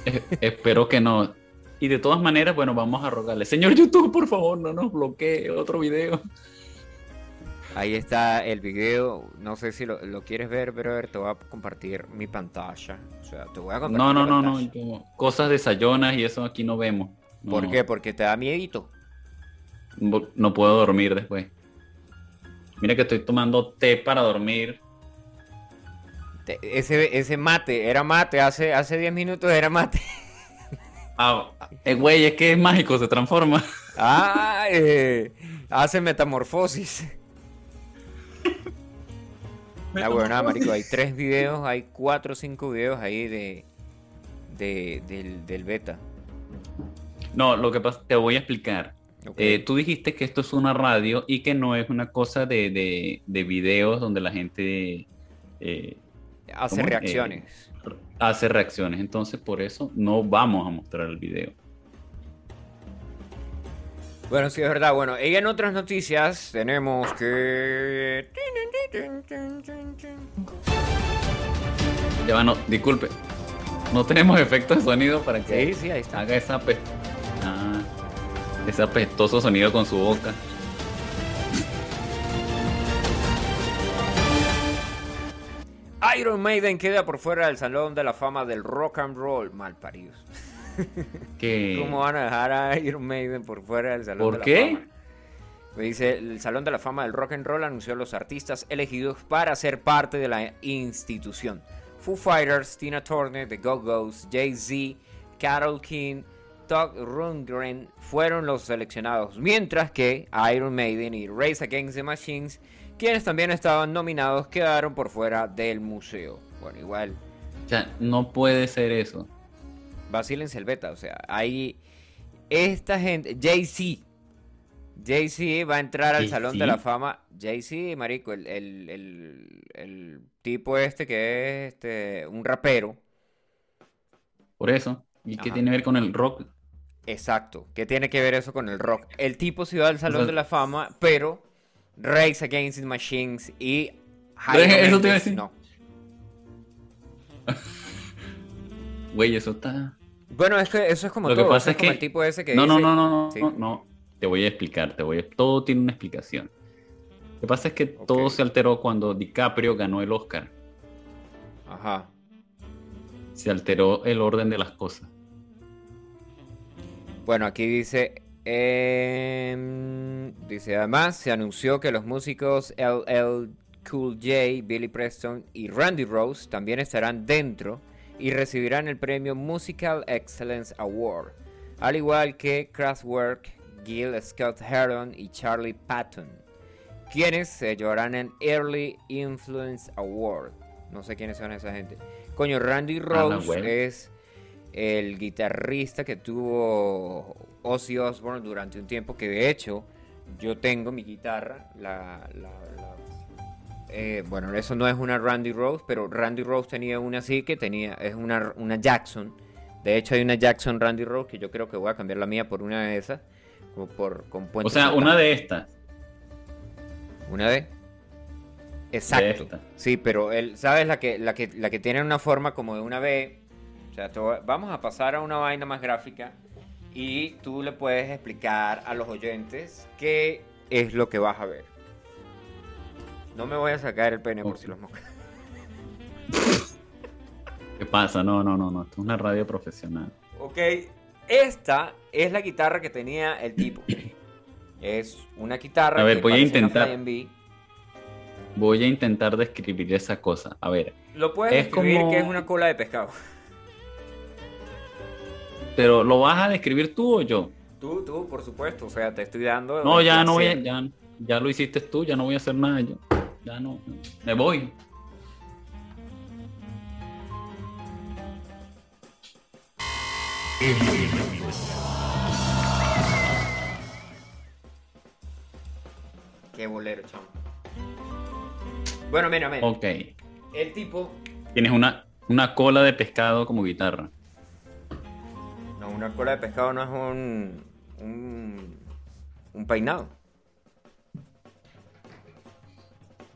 Eh, espero que no. Y de todas maneras, bueno, vamos a rogarle. Señor YouTube, por favor, no nos bloquee otro video. Ahí está el video. No sé si lo, lo quieres ver, brother. Te voy a compartir mi pantalla. O sea, te voy a compartir No, no, no, no. pantalla. Cosas de Sayonas y eso aquí no vemos. No, ¿Por qué? Porque te da miedito. No, puedo dormir después. Mira que estoy tomando té para dormir. Ese, ese mate, era mate. Hace, hace 10 minutos era mate. Ah, eh, güey, es que es mágico, se transforma. Ah, eh, hace metamorfosis. La buena, marico, hay tres videos, hay cuatro o cinco videos ahí de, de- del, del beta. No, lo que pasa, te voy a explicar. Ok. Eh, tú dijiste que esto es una radio y que no es una cosa de, de, de videos donde la gente eh, Hace ¿cómo? reacciones. hace reacciones. Entonces, por eso no vamos a mostrar el video. Bueno, sí, es verdad. Bueno, y en otras noticias tenemos que... Ya no, disculpe. No tenemos efectos de sonido para que Sí, sí, ahí está. haga esa apest- ah, ese apestoso sonido con su boca. Iron Maiden queda por fuera del Salón de la Fama del Rock and Roll. Mal paridos. ¿Cómo van a dejar a Iron Maiden por fuera del Salón ¿Por de la qué? Fama? Me dice, el Salón de la Fama del Rock and Roll anunció a los artistas elegidos para ser parte de la institución. Foo Fighters, Tina Turner, The Go-Go's, Jay-Z, Carol King, Doug Rundgren fueron los seleccionados, mientras que Iron Maiden y Race Against the Machines, quienes también estaban nominados, quedaron por fuera del museo. Bueno, igual, O sea, no puede ser eso. Vacílense el beta, o sea, hay esta gente, Jay-Z, Jay-Z va a entrar al Salón de la. Fama. Jay-Z, marico, el, el- el- el tipo este que es este, un rapero. Por eso. ¿Y qué tiene que ver con el rock? Exacto. ¿Qué tiene que ver eso con el rock? El tipo se va al Salón sea- de la Fama, pero Race Against the Machines y Eso te iba a decir. no. Güey, eso está. Bueno, es que eso es como Lo que todo. pasa eso es que- el tipo ese que No, no, dice- no, no, no, Sí. no, no. Te voy a explicar, te voy a... Todo tiene una explicación. Lo que pasa es que todo se alteró cuando DiCaprio ganó el Oscar. Ajá. Se alteró el orden de las cosas. Bueno, aquí dice, em, dice además se anunció que los músicos LL Cool J, Billy Preston y Randy Rose también estarán dentro y recibirán el premio Musical Excellence Award, al igual que Kraftwerk, Gil Scott Heron y Charlie Patton, quienes se llevarán el Early Influence Award. No sé quiénes son esa gente. Coño, Randy la Rose es el guitarrista que tuvo Ozzy Osbourne durante un tiempo, que de hecho yo tengo mi guitarra, la, la- la- eh, bueno, eso no es una Randy Rose, pero Randy Rose tenía una así que tenía, es una, una Jackson. De hecho hay una Jackson Randy Rose que yo creo que voy a cambiar la mía por una de esas, como por con O sea, una de estas. Una de. Exacto. Sí, pero él, ¿sabes? La que, la que, la que tiene una forma como de una B. O sea, vamos a pasar a una vaina más gráfica y tú le puedes explicar a los oyentes qué es lo que vas a ver. No me voy a sacar el pene por si los moscas. ¿Qué pasa? No, no, no, no. Esto es una radio profesional. Ok, esta es la guitarra que tenía el tipo. Es una guitarra A ver, que voy a intentar. Voy a intentar describir esa cosa. A ver, Lo puedes Es describir como- que es una cola de pescado. pero ¿lo vas a describir tú o yo? Tú, tú, por supuesto. O sea, te estoy dando. No, ya no voy a, ya, ya lo hiciste tú, ya no voy a hacer nada yo. Ya no. Me voy. Qué bolero, chamo. Bueno, mira, mira. Ok. El tipo. Tienes una, una cola de pescado como guitarra. No, una cola de pescado no es un. Un, un peinado.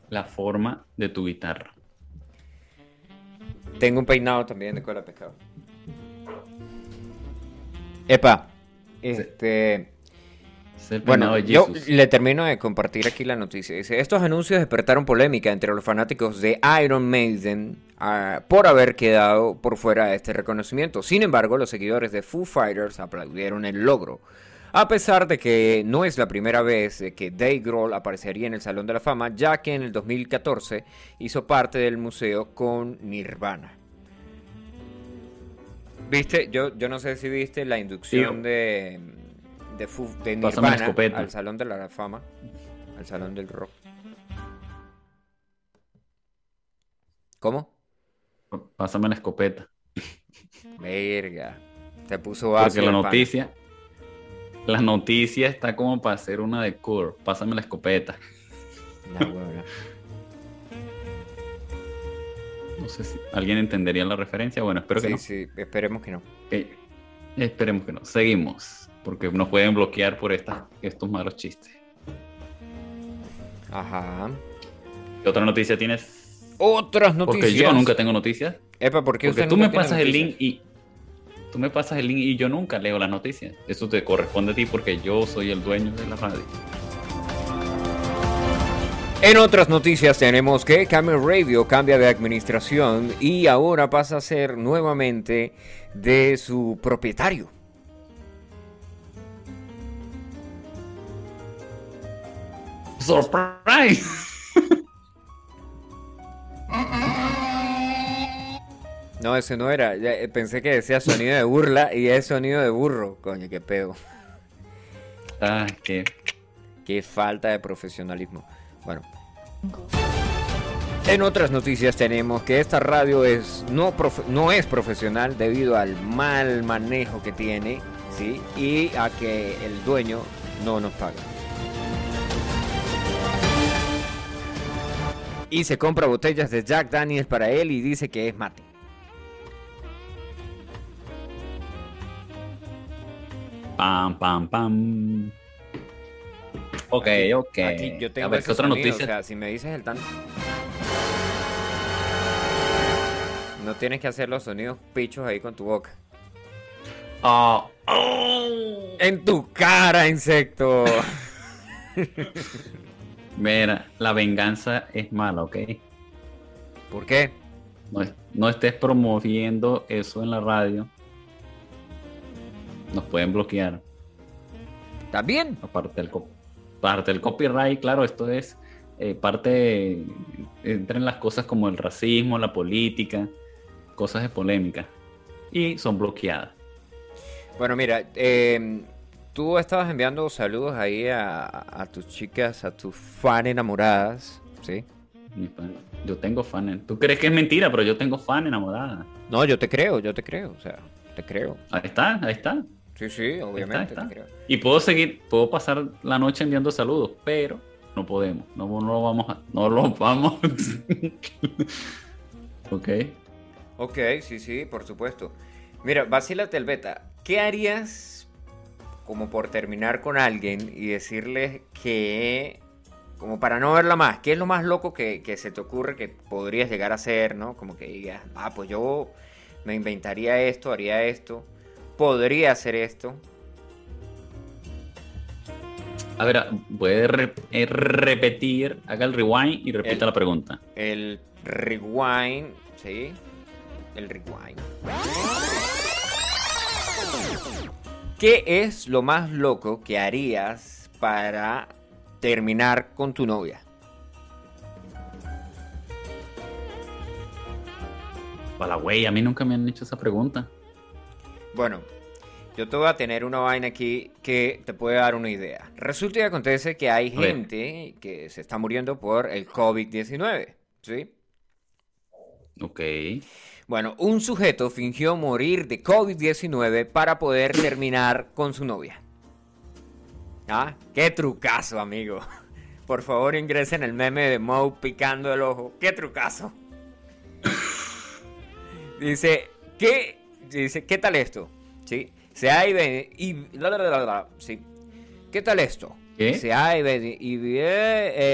La forma de tu guitarra. Tengo un peinado también de cola de pescado. Epa. Este. Es el Bueno, yo le termino de compartir aquí la noticia. Dice, estos anuncios despertaron polémica entre los fanáticos de Iron Maiden ah, por haber quedado por fuera de este reconocimiento. Sin embargo, los seguidores de Foo Fighters aplaudieron el logro. A pesar de que no es la primera vez que Dave Grohl aparecería en el Salón de la Fama, ya que en el 2014 hizo parte del museo con Nirvana. ¿Viste? Yo, yo no sé si viste la inducción de, de, la Nirvana al Salón de la Fama, al Salón del Rock. ¿Cómo? Pásame la escopeta. Verga. Te puso Porque ácido la el pan. La noticia está como para hacer una de Cure. Pásame la escopeta. No sé si alguien entendería la referencia. Bueno, espero que no. sí, esperemos que no. Ok. Esperemos que no. Seguimos. Porque nos pueden bloquear por estas, estos malos chistes. Ajá. ¿Qué otra noticia tienes? Otras noticias. Porque yo nunca tengo noticias. Epa, ¿por qué Porque usted tú me pasas el link y. Tú me pasas el link y yo nunca leo las noticias. Eso te corresponde a ti porque yo soy el dueño de la radio. En otras noticias tenemos que Camel Radio cambia de administración y ahora pasa a ser nuevamente de su propietario. ¡Surprise! No, ese no era. Eh, pensé que decía sonido de burla y es sonido de burro. Coño, qué pedo. Ah, que. Qué falta de profesionalismo. Bueno. En otras noticias tenemos que esta radio es no, no es profesional debido al mal manejo que tiene, ¿sí? Y a que el dueño no nos paga. Y se compra botellas de Jack Daniels para él y dice que es mate. Pam, pam, pam. Ok, ok. Aquí yo tengo a ver, ¿qué otra noticia? O sea, si me dices el tanto. No tienes que hacer los sonidos pichos ahí con tu boca. Oh. En tu cara, insecto. Mira, la venganza es mala, ¿ok? ¿Por qué? No, no estés promoviendo eso en la radio. Nos pueden bloquear. ¿También? Aparte del, parte del copyright, claro, esto es eh, parte. Entran las cosas como el racismo, la política, cosas de polémica. Y son bloqueadas. Bueno, mira, eh, tú estabas enviando saludos ahí a, a- tus chicas, a tus fan enamoradas, ¿sí? Yo tengo fan. Tú crees que es mentira, pero yo tengo fan enamorada. No, yo te creo, yo te creo, o sea, te creo. Ahí está, ahí está. Sí, sí, obviamente está. te creo. Y puedo seguir, puedo pasar la noche enviando saludos, pero no podemos. No, no lo vamos a. No lo vamos. ok. Ok, sí, sí, por supuesto. Mira, vacílate el beta. ¿Qué harías como por terminar con alguien y decirle que, como para no verla más, qué es lo más loco que, que se te ocurre que podrías llegar a hacer, ¿no? Como que digas, ah, pues yo me inventaría esto, haría esto, podría hacer esto. A ver, puede re- eh, repetir, haga el rewind y repita El- la pregunta. El rewind, ¿sí? El rewind. ¿Qué es lo más loco que harías para terminar con tu novia? Para güey, a mí nunca me han hecho esa pregunta. Bueno, yo te voy a tener una vaina aquí que te puede dar una idea. Resulta y acontece que hay gente que se está muriendo por el COVID-19, ¿sí? Ok. Bueno, un sujeto fingió morir de COVID-19 para poder terminar con su novia. ¿Ah? ¡Qué trucazo, amigo! Por favor, ingresen el meme de Moe picando el ojo. ¡Qué trucazo! Dice, ¿qué? Dice, ¿qué tal esto? ¿Sí? Se ha y- sí. ¿Qué tal esto? ¿Qué? Se ha y-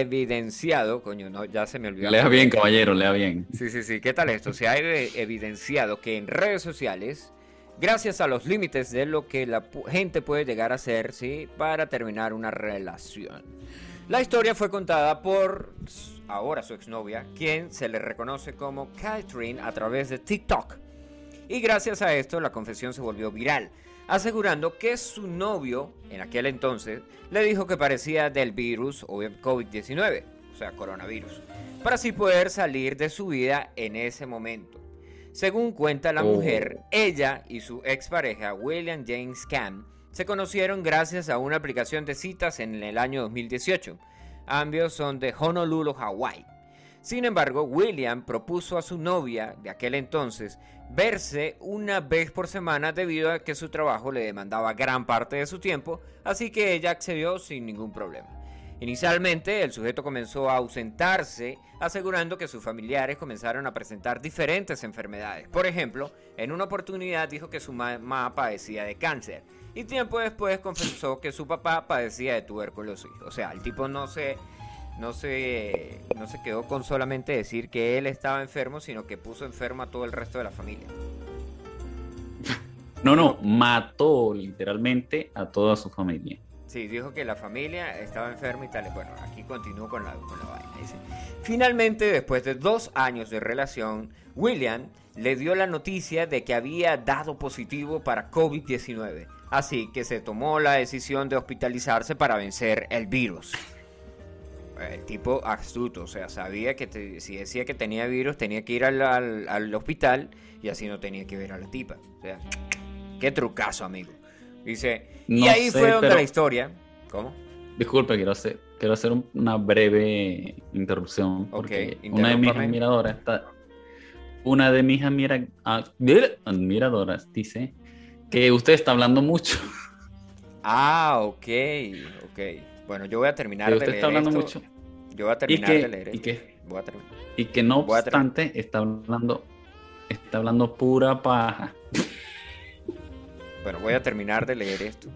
evidenciado, coño, no, ya se me olvidó. Lea bien, caballero, lea bien. Sí, sí, sí. ¿Qué tal esto? Se ha ev- evidenciado que en redes sociales, gracias a los límites de lo que la gente puede llegar a hacer, ¿sí? Para terminar una relación. La historia fue contada por ahora su exnovia, quien se le reconoce como Catherine a través de TikTok. Y gracias a esto la confesión se volvió viral, asegurando que su novio, en aquel entonces, le dijo que parecía del virus o del COVID-19, o sea, coronavirus, para así poder salir de su vida en ese momento. Según cuenta la Oh. mujer, ella y su expareja William James Cam se conocieron gracias a una aplicación de citas en el año 2018. Ambos son de Honolulu, Hawái. Sin embargo, William propuso a su novia de aquel entonces verse una vez por semana debido a que su trabajo le demandaba gran parte de su tiempo, así que ella accedió sin ningún problema. Inicialmente, el sujeto comenzó a ausentarse, asegurando que sus familiares comenzaron a presentar diferentes enfermedades. Por ejemplo, en una oportunidad dijo que su mamá padecía de cáncer y tiempo después confesó que su papá padecía de tuberculosis. O sea, el tipo no se, no se, no se quedó con solamente decir que él estaba enfermo, sino que puso enfermo a todo el resto de la familia. No, no, mató literalmente a toda su familia. Sí, dijo que la familia estaba enferma y tal. Bueno, aquí continúo con la, con la vaina. Dice, Finalmente, después de dos años de relación, William le dio la noticia de que había dado positivo para COVID-19. Así que se tomó la decisión de hospitalizarse para vencer el virus. El tipo astuto, o sea, sabía que te- si decía que tenía virus tenía que ir al, al- al hospital y así no tenía que ver a la tipa. O sea, qué trucazo, amigo. Dice, y ahí sé, fue donde pero- la historia... ¿Cómo? Disculpe, quiero hacer, quiero hacer un- una breve interrupción. Porque una de mis admiradoras está. Una de mis admira- ah, admiradoras dice que usted está hablando mucho. Ah, ok, ok. Bueno, yo voy a terminar Pero de usted leer está hablando esto. mucho. Yo voy a Y terminar de leer y que, Voy a terminar. y que no Voy a tra- obstante está hablando, está hablando pura paja. Bueno, voy a terminar de leer esto.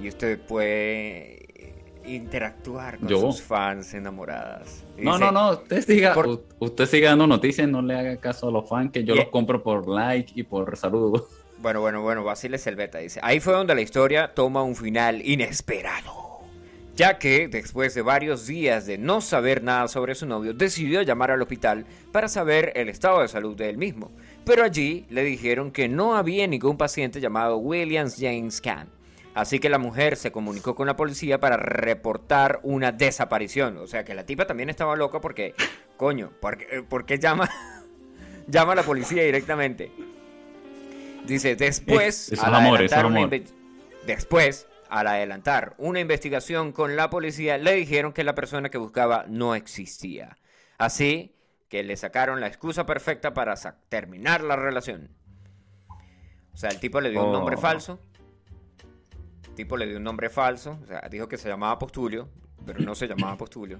Y usted puede interactuar con Yo. sus fans enamoradas. No, Dice, no, no, usted siga, por- usted siga dando noticias, no le haga caso a los fans que yo Yeah. los compro por like y por saludos. Bueno, bueno, bueno, Basile Selveta dice, ahí fue donde la historia toma un final inesperado, ya que después de varios días de no saber nada sobre su novio, decidió llamar al hospital para saber el estado de salud de él mismo, pero allí le dijeron que no había ningún paciente llamado Williams James Kahn. Así que la mujer se comunicó con la policía para reportar una desaparición. O sea que la tipa también estaba loca porque, coño, ¿por qué, por qué llama, llama a la policía directamente? Dice, después, es al amor, es amor. después, al adelantar una investigación con la policía, le dijeron que la persona que buscaba no existía. Así que le sacaron la excusa perfecta para terminar la relación. O sea, el tipo le dio un nombre Oh. falso. El tipo le dio un nombre falso. O sea, dijo que se llamaba Postulio, pero no se llamaba Postulio.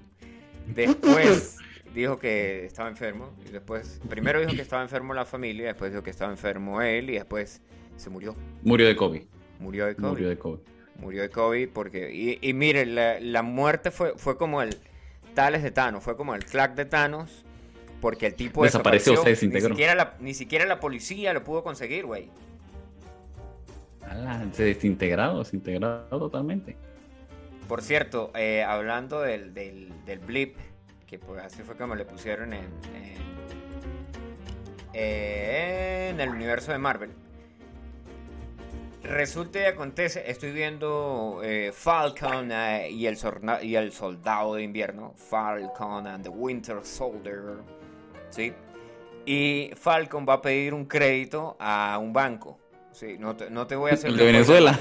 Después dijo que estaba enfermo. Y después, primero dijo que estaba enfermo la familia, después dijo que estaba enfermo él y después se murió. Murió de COVID. Murió de COVID. Murió de COVID. Murió de COVID porque... Y, y mire, la, la muerte fue, fue como el Tales de Thanos, fue como el clack de Thanos, porque el tipo Desapareció, se Ni siquiera, la, ni siquiera la policía lo pudo conseguir, güey. Se desintegrado, desintegrado totalmente. Por cierto, eh, hablando del, del, del blip, que pues así fue como le pusieron en, en, en el universo de Marvel. Resulta y acontece, estoy viendo eh, Falcon eh, y, el sorna- y el Soldado de Invierno, Falcon and the Winter Soldier, ¿sí? Y Falcon va a pedir un crédito a un banco, ¿sí? No te, no te voy a hacer... El de Venezuela.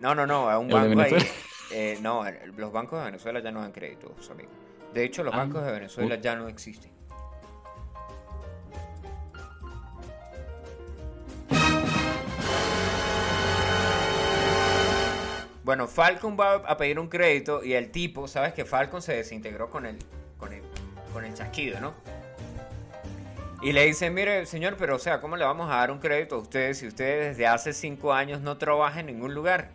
No, no, no, a un ¿El de banco ahí. Eh, no, los bancos de Venezuela ya no dan créditos, amigo. De hecho, los Ah, bancos de Venezuela uh. ya no existen. Bueno, Falcon va a pedir un crédito y el tipo, sabes que Falcon se desintegró con el, con el, con el chasquido, ¿no? Y le dice, mire, señor, pero o sea, ¿cómo le vamos a dar un crédito a ustedes si ustedes desde hace cinco años no trabajan en ningún lugar?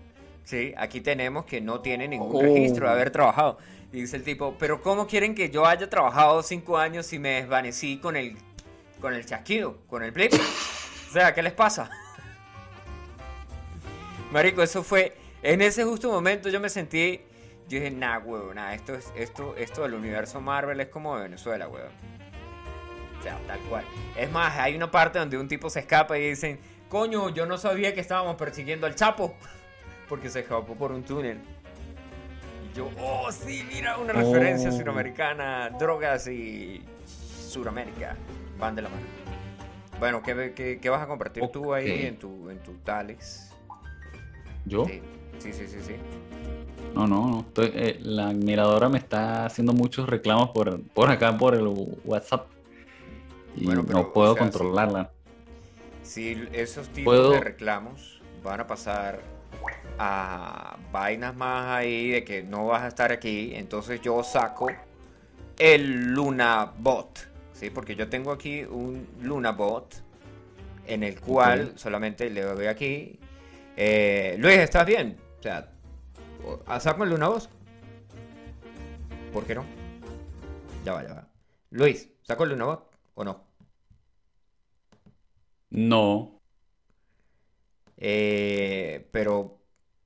Sí, aquí tenemos que no tiene ningún Oh. registro de haber trabajado. Y dice el tipo, pero ¿cómo quieren que yo haya trabajado cinco años si me desvanecí con el, con el chasquido, con el blip? O sea, ¿qué les pasa? Marico, eso fue, en ese justo momento yo me sentí, yo dije, nah, huevón, nah, esto, es, esto, esto del universo Marvel es como de Venezuela, huevón. O sea, tal cual. Es más, hay una parte donde un tipo se escapa y dicen, coño, yo no sabía que estábamos persiguiendo al Chapo. Porque se escapó por un túnel. Y yo, oh, sí, mira, una referencia Oh. suramericana, drogas y Suramérica. Van de la mano. Bueno, ¿qué, qué, qué vas a compartir tú ahí en tu, en tu Tales? ¿Yo? Sí, sí, sí, sí. sí. No, no, no. estoy- eh, la admiradora me está haciendo muchos reclamos por, por acá, por el WhatsApp. Y Bueno, pero, no puedo o sea, sí. controlarla. Si esos tipos Puedo- de reclamos van a pasar a vainas más ahí de que no vas a estar aquí, entonces yo saco el Luna Bot, ¿sí? Porque yo tengo aquí un Luna Bot en el cual solamente le doy aquí. Eh, Luis, ¿estás bien? O sea, o- ¿saco el Luna Bot? ¿Por qué no? Ya va, ya va. Luis, ¿saco el Luna Bot o no? No. Eh, pero,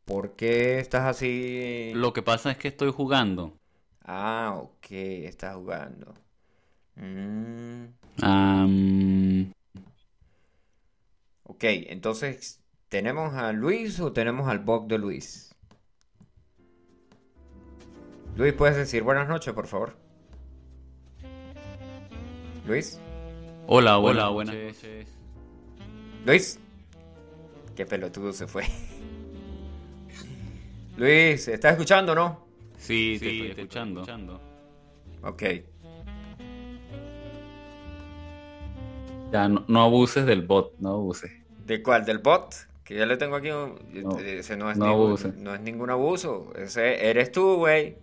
¿por qué estás así? Lo que pasa es que estoy jugando. Ah, ok, estás jugando. Mm, Am, ok, entonces, ¿tenemos a Luis o tenemos al bot de Luis? Luis, ¿puedes decir buenas noches, por favor? Luis, Hola, hola, buenas noches. Luis. Qué pelotudo se fue. Luis, ¿estás escuchando, no? Sí, te estoy escuchando. Ok. Ya, no, no abuses del bot, no abuses. ¿De cuál? ¿Del bot? Que yo le tengo aquí un... No, ese no es, no ningún, abuse. no es ningún abuso. Ese eres tú, güey.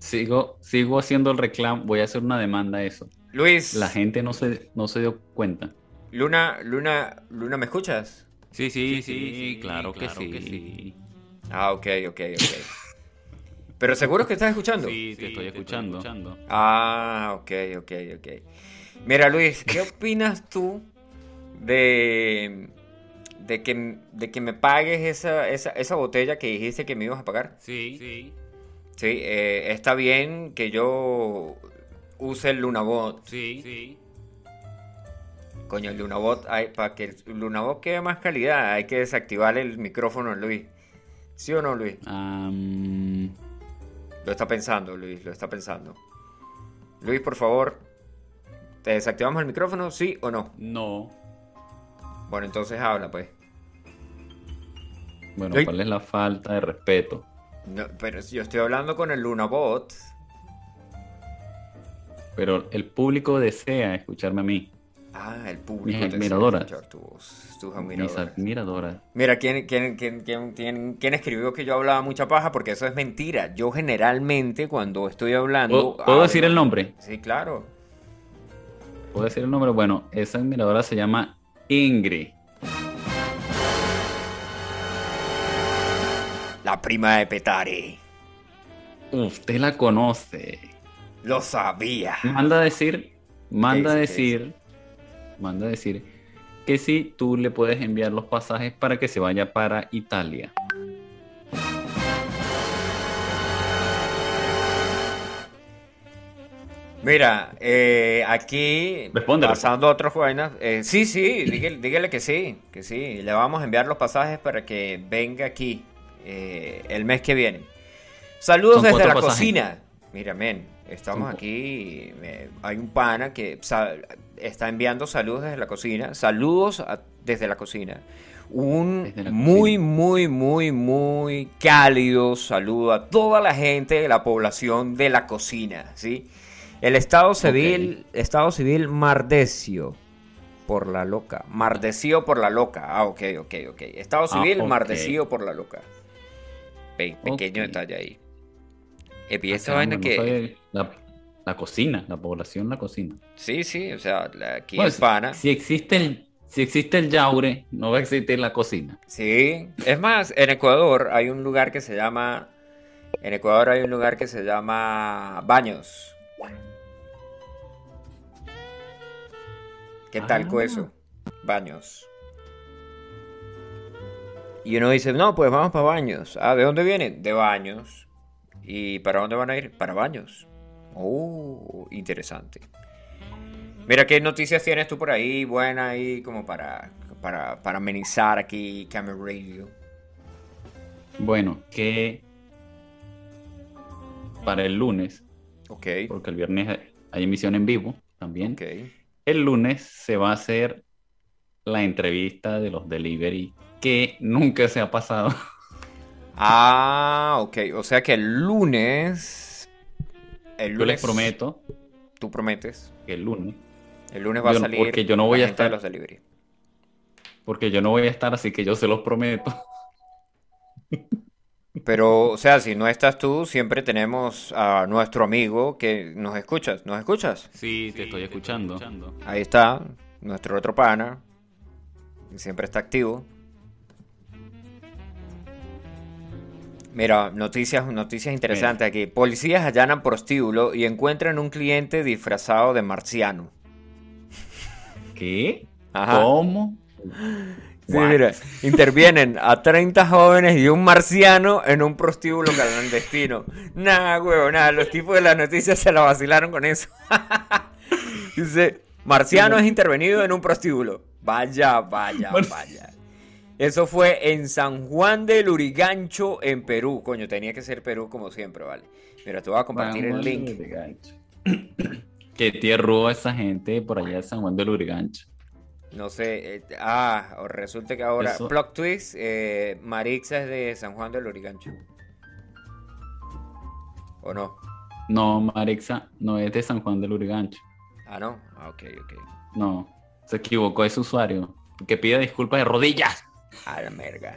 Sigo, sigo haciendo el reclamo, voy a hacer una demanda a eso. Luis, La gente no se, no se dio cuenta. Luna, Luna, Luna, ¿me escuchas? Sí, sí, sí, claro, que, sí. Ah, ok, ok, ok. Pero seguro que estás escuchando. Sí, te estoy escuchando. Ah, ok, ok, ok. Mira, Luis, ¿qué opinas tú de, de, que, de que me pagues esa, esa, esa botella que dijiste que me ibas a pagar? Sí, sí, Sí, eh, está bien que yo use el Lunabot. sí, sí. Coño, el Lunabot, hay, para que el Lunabot quede más calidad, hay que desactivar el micrófono, Luis. ¿Sí o no, Luis? Lo está pensando, Luis, lo está pensando. Luis, por favor, ¿te desactivamos el micrófono, sí o no? no. Bueno, entonces habla, pues. Bueno. ¿cuál es la falta de respeto? No, pero si yo estoy hablando con el Lunabot. Pero el público desea escucharme a mí, Ah, el público. Mis desea admiradoras. escuchar tu voz, tus mis admiradoras. admiradoras. Mira, ¿quién, quién, quién, quién, escribió que yo hablaba mucha paja? Porque eso es mentira. Yo generalmente cuando estoy hablando... ¿Puedo, puedo decir el nombre? Sí, claro. ¿Puedo decir el nombre? Bueno, esa admiradora se llama Ingrid. Prima de Petare. Usted la conoce. Lo sabía. Manda a decir, manda a ¿Qué dice? ¿Qué decir, manda a decir que si tú le puedes enviar los pasajes para que se vaya para Italia. Mira, eh, aquí Respóndele. pasando a otras vainas. eh, sí, sí, dígale, dígale que sí, que sí. Le vamos a enviar los pasajes para que venga aquí eh, el mes que viene. Saludos Son desde la pasajes. cocina. Mira, men, estamos Son aquí. me- hay un pana que está enviando saludos desde la cocina. Saludos a- desde la cocina. Un la muy, cocina. muy, muy, muy cálido saludo a toda la gente de la población de la cocina, ¿sí? El Estado Civil, Estado Civil Mardecio por la loca. Mardecio por la loca. Ah, ok, ok, ok. Estado Ah, Civil. Mardecio por la loca. Pe- pequeño detalle ahí. Epi, esta Ah, vaina no que... la, la cocina, la población, la cocina. Sí, sí, o sea, la- aquí Bueno, es pana. Si existe el, si existe el yaure, no va a existir la cocina. Sí, es más, en Ecuador hay un lugar que se llama. En Ecuador hay un lugar que se llama Baños. ¿Qué tal con Ah. eso? Baños. Y uno dice, no, pues vamos para Baños. Ah, ¿de dónde vienen? De Baños. ¿Y para dónde van a ir? Para Baños. Oh, interesante. Mira, ¿qué noticias tienes tú por ahí? Buena ahí, como para, para, para amenizar aquí Camera Radio. Bueno, que para el lunes, Ok, porque el viernes hay emisión en vivo también, ok. el lunes se va a hacer la entrevista de los delivery que nunca se ha pasado. Ah, ok. O sea que el lunes. El Yo lunes. les prometo Tú prometes. que el lunes, El lunes va Yo a salir. porque yo no voy a estar- los delivery. porque yo no voy a estar, así que yo se los prometo. Pero, o sea, si no estás tú, siempre tenemos a nuestro amigo que nos escuchas. ¿Nos escuchas? Sí, te estoy escuchando. Ahí está, nuestro otro pana. Siempre está activo. Mira, noticias, noticias interesantes aquí. Policías allanan prostíbulo y encuentran un cliente disfrazado de marciano. ¿Qué? Ajá. ¿Cómo? Sí, mira, intervienen a 30 jóvenes y un marciano en un prostíbulo clandestino. Nada, huevo, nada. Los tipos de las noticias se la vacilaron con eso. Dice, marciano es intervenido en un prostíbulo. Vaya, vaya, Mar- vaya. Eso fue en San Juan del Urigancho, en Perú. Coño, tenía que ser Perú como siempre, vale. Mira, te voy a compartir el link. Qué tierrúa esa gente por allá de San Juan del Urigancho. No sé, eh, ah, o resulta que ahora, Eso- plot twist, eh, Marixa es de San Juan del Urigancho. ¿O no? No, Marixa no es de San Juan del Urigancho. Ah, no. Ah, ok, ok. No, se equivocó ese usuario. Que pida disculpas de rodillas. A la merga.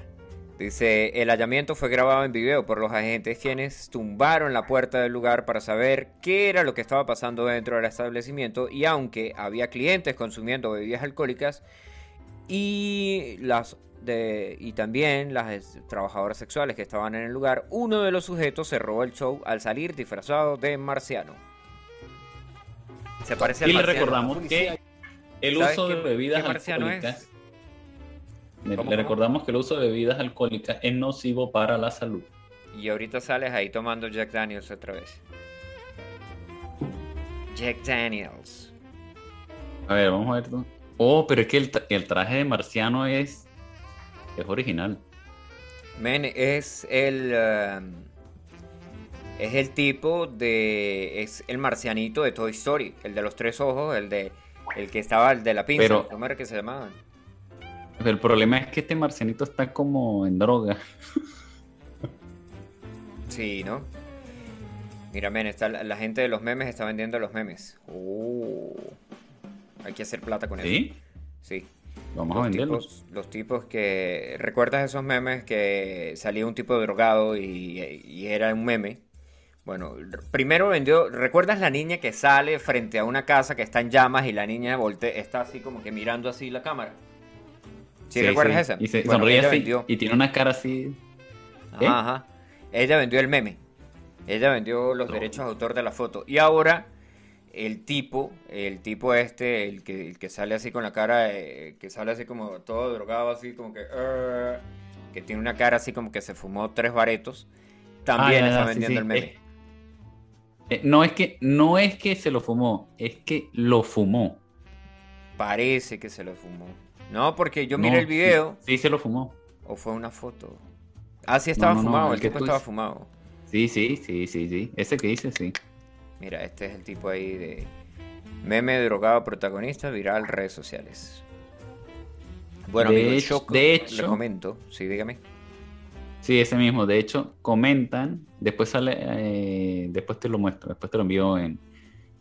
Dice, el hallamiento fue grabado en video por los agentes quienes tumbaron la puerta del lugar para saber qué era lo que estaba pasando dentro del establecimiento y aunque había clientes consumiendo bebidas alcohólicas y las de, y también las trabajadoras sexuales que estaban en el lugar, uno de los sujetos se robó el show al salir disfrazado de marciano. Se parece al Y le marciano. recordamos que el ¿Sabes uso de bebidas alcohólicas. Le, recordamos que el uso de bebidas alcohólicas es nocivo para la salud. Y ahorita sales ahí tomando Jack Daniels otra vez. Jack Daniels. A ver, vamos a ver. Oh, pero es que el, tra- el traje de marciano es, es original. Men, es el. um, es el tipo de. Es el marcianito de Toy Story. El de los tres ojos, el de. El que estaba, el de la pinza. Pero- ¿Cómo era que se llamaban? Pero el problema es que este marcianito está como en droga. Sí, ¿no? Mira, men, está, la, la gente de los memes está vendiendo los memes. Uh, hay que hacer plata con eso. ¿Sí? Sí. Vamos a los venderlos. tipos, los tipos que... ¿Recuerdas esos memes que salía un tipo drogado y, y era un meme? Bueno, primero vendió... ¿Recuerdas la niña que sale frente a una casa que está en llamas y la niña voltea, está así como que mirando así la cámara? ¿Sí, recuerdas esa? Y se Bueno, sonríe así. vendió. Y tiene una cara así. Ajá, ajá. Ella vendió el meme. Ella vendió los No. derechos de autor de la foto. Y ahora el tipo, el tipo este, el que, el que sale así con la cara, eh, que sale así como todo drogado, así como que... "Eh", que tiene una cara así como que se fumó tres baretos, también Ah, está vendiendo sí. el meme. Eh, eh, no es que no es que se lo fumó, es que lo fumó. Parece que se lo fumó. No, porque yo miré No, el video, Sí, sí se lo fumó. o fue una foto. Ah, sí estaba no, no, fumado, el tipo estaba fumado. Sí, sí, sí, sí, sí. Ese que dice, sí. Mira, este es el tipo ahí de meme drogado protagonista viral redes sociales. Bueno, De amigo, hecho- yo de le hecho- comento, sí, dígame. Sí, ese mismo. De hecho, comentan, después sale, eh, después te lo muestro, después te lo envío en,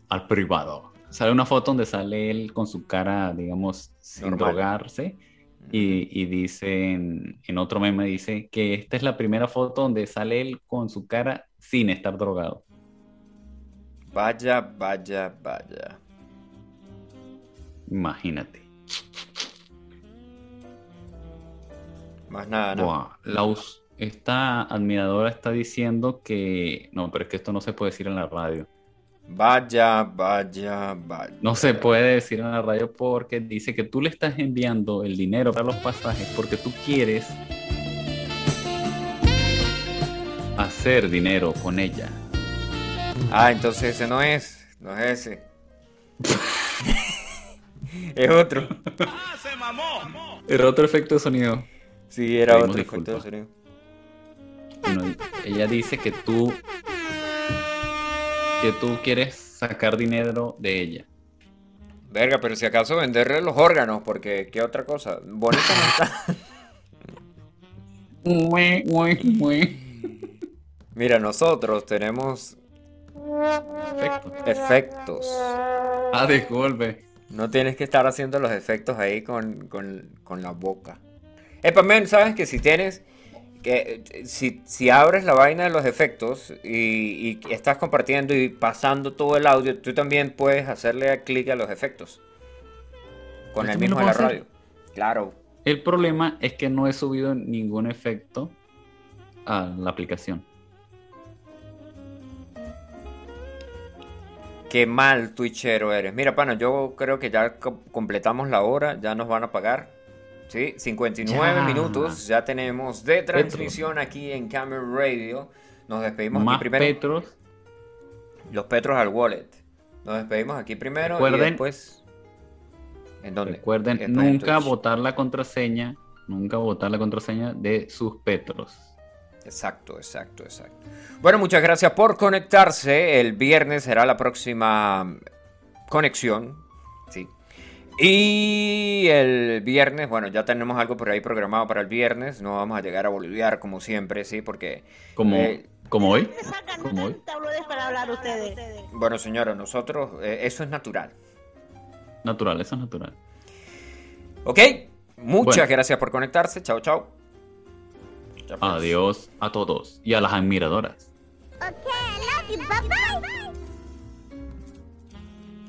al privado. Sale una foto donde sale él con su cara, digamos, sin Normal. drogarse. Y, y dicen, en otro meme dice que esta es la primera foto donde sale él con su cara sin estar drogado. Vaya, vaya, vaya. Imagínate. Más nada, ¿no? Buah, la esta admiradora está diciendo que... No, pero es que esto no se puede decir en la radio. Vaya, vaya, vaya. No se puede decir en la radio porque dice que tú le estás enviando el dinero para los pasajes porque tú quieres hacer dinero con ella. Ah, entonces ese no es, no es ese. es otro. Era otro efecto de sonido. Sí, era Pedimos otro disculpas. efecto de sonido. Bueno, ella dice que tú que tú quieres sacar dinero de ella. Verga, pero si acaso venderle los órganos, porque qué otra cosa. Bonita no está. Mira, nosotros tenemos Perfecto. efectos. Ah, disculpe. No tienes que estar haciendo los efectos ahí con, con, con la boca. Epa, men, sabes que si tienes. Eh, si, si abres la vaina de los efectos y, y estás compartiendo y pasando todo el audio, tú también puedes hacerle clic a los efectos. Con ¿Yo el mismo de la hacer? radio. Claro. El problema es que no he subido ningún efecto a la aplicación. Qué mal twitchero eres. Mira, pana, yo creo que ya co- completamos la hora, ya nos van a pagar. Sí, 59 Ya. minutos ya tenemos de transmisión aquí en Camera Radio. Nos despedimos Más aquí primero. Petros. Los Petros al wallet. Nos despedimos aquí primero y Recuerden- después. ¿En dónde? Recuerden Después nunca votar la contraseña, nunca votar la contraseña de sus Petros. Exacto, exacto, exacto. Bueno, muchas gracias por conectarse. El viernes será la próxima conexión. Y el viernes, bueno, ya tenemos algo por ahí programado para el viernes. No vamos a llegar a boliviar como siempre, sí, porque. Como, Eh, como hoy. ¿Dónde sacan ¿Cómo hoy? para hablar ustedes? Bueno, señora, nosotros, eh, eso es natural. Natural, eso es natural. ¿Ok? Muchas Bueno. gracias por conectarse. Chao, chao. Pues. Adiós a todos y a las admiradoras. Okay, I love you. Bye bye.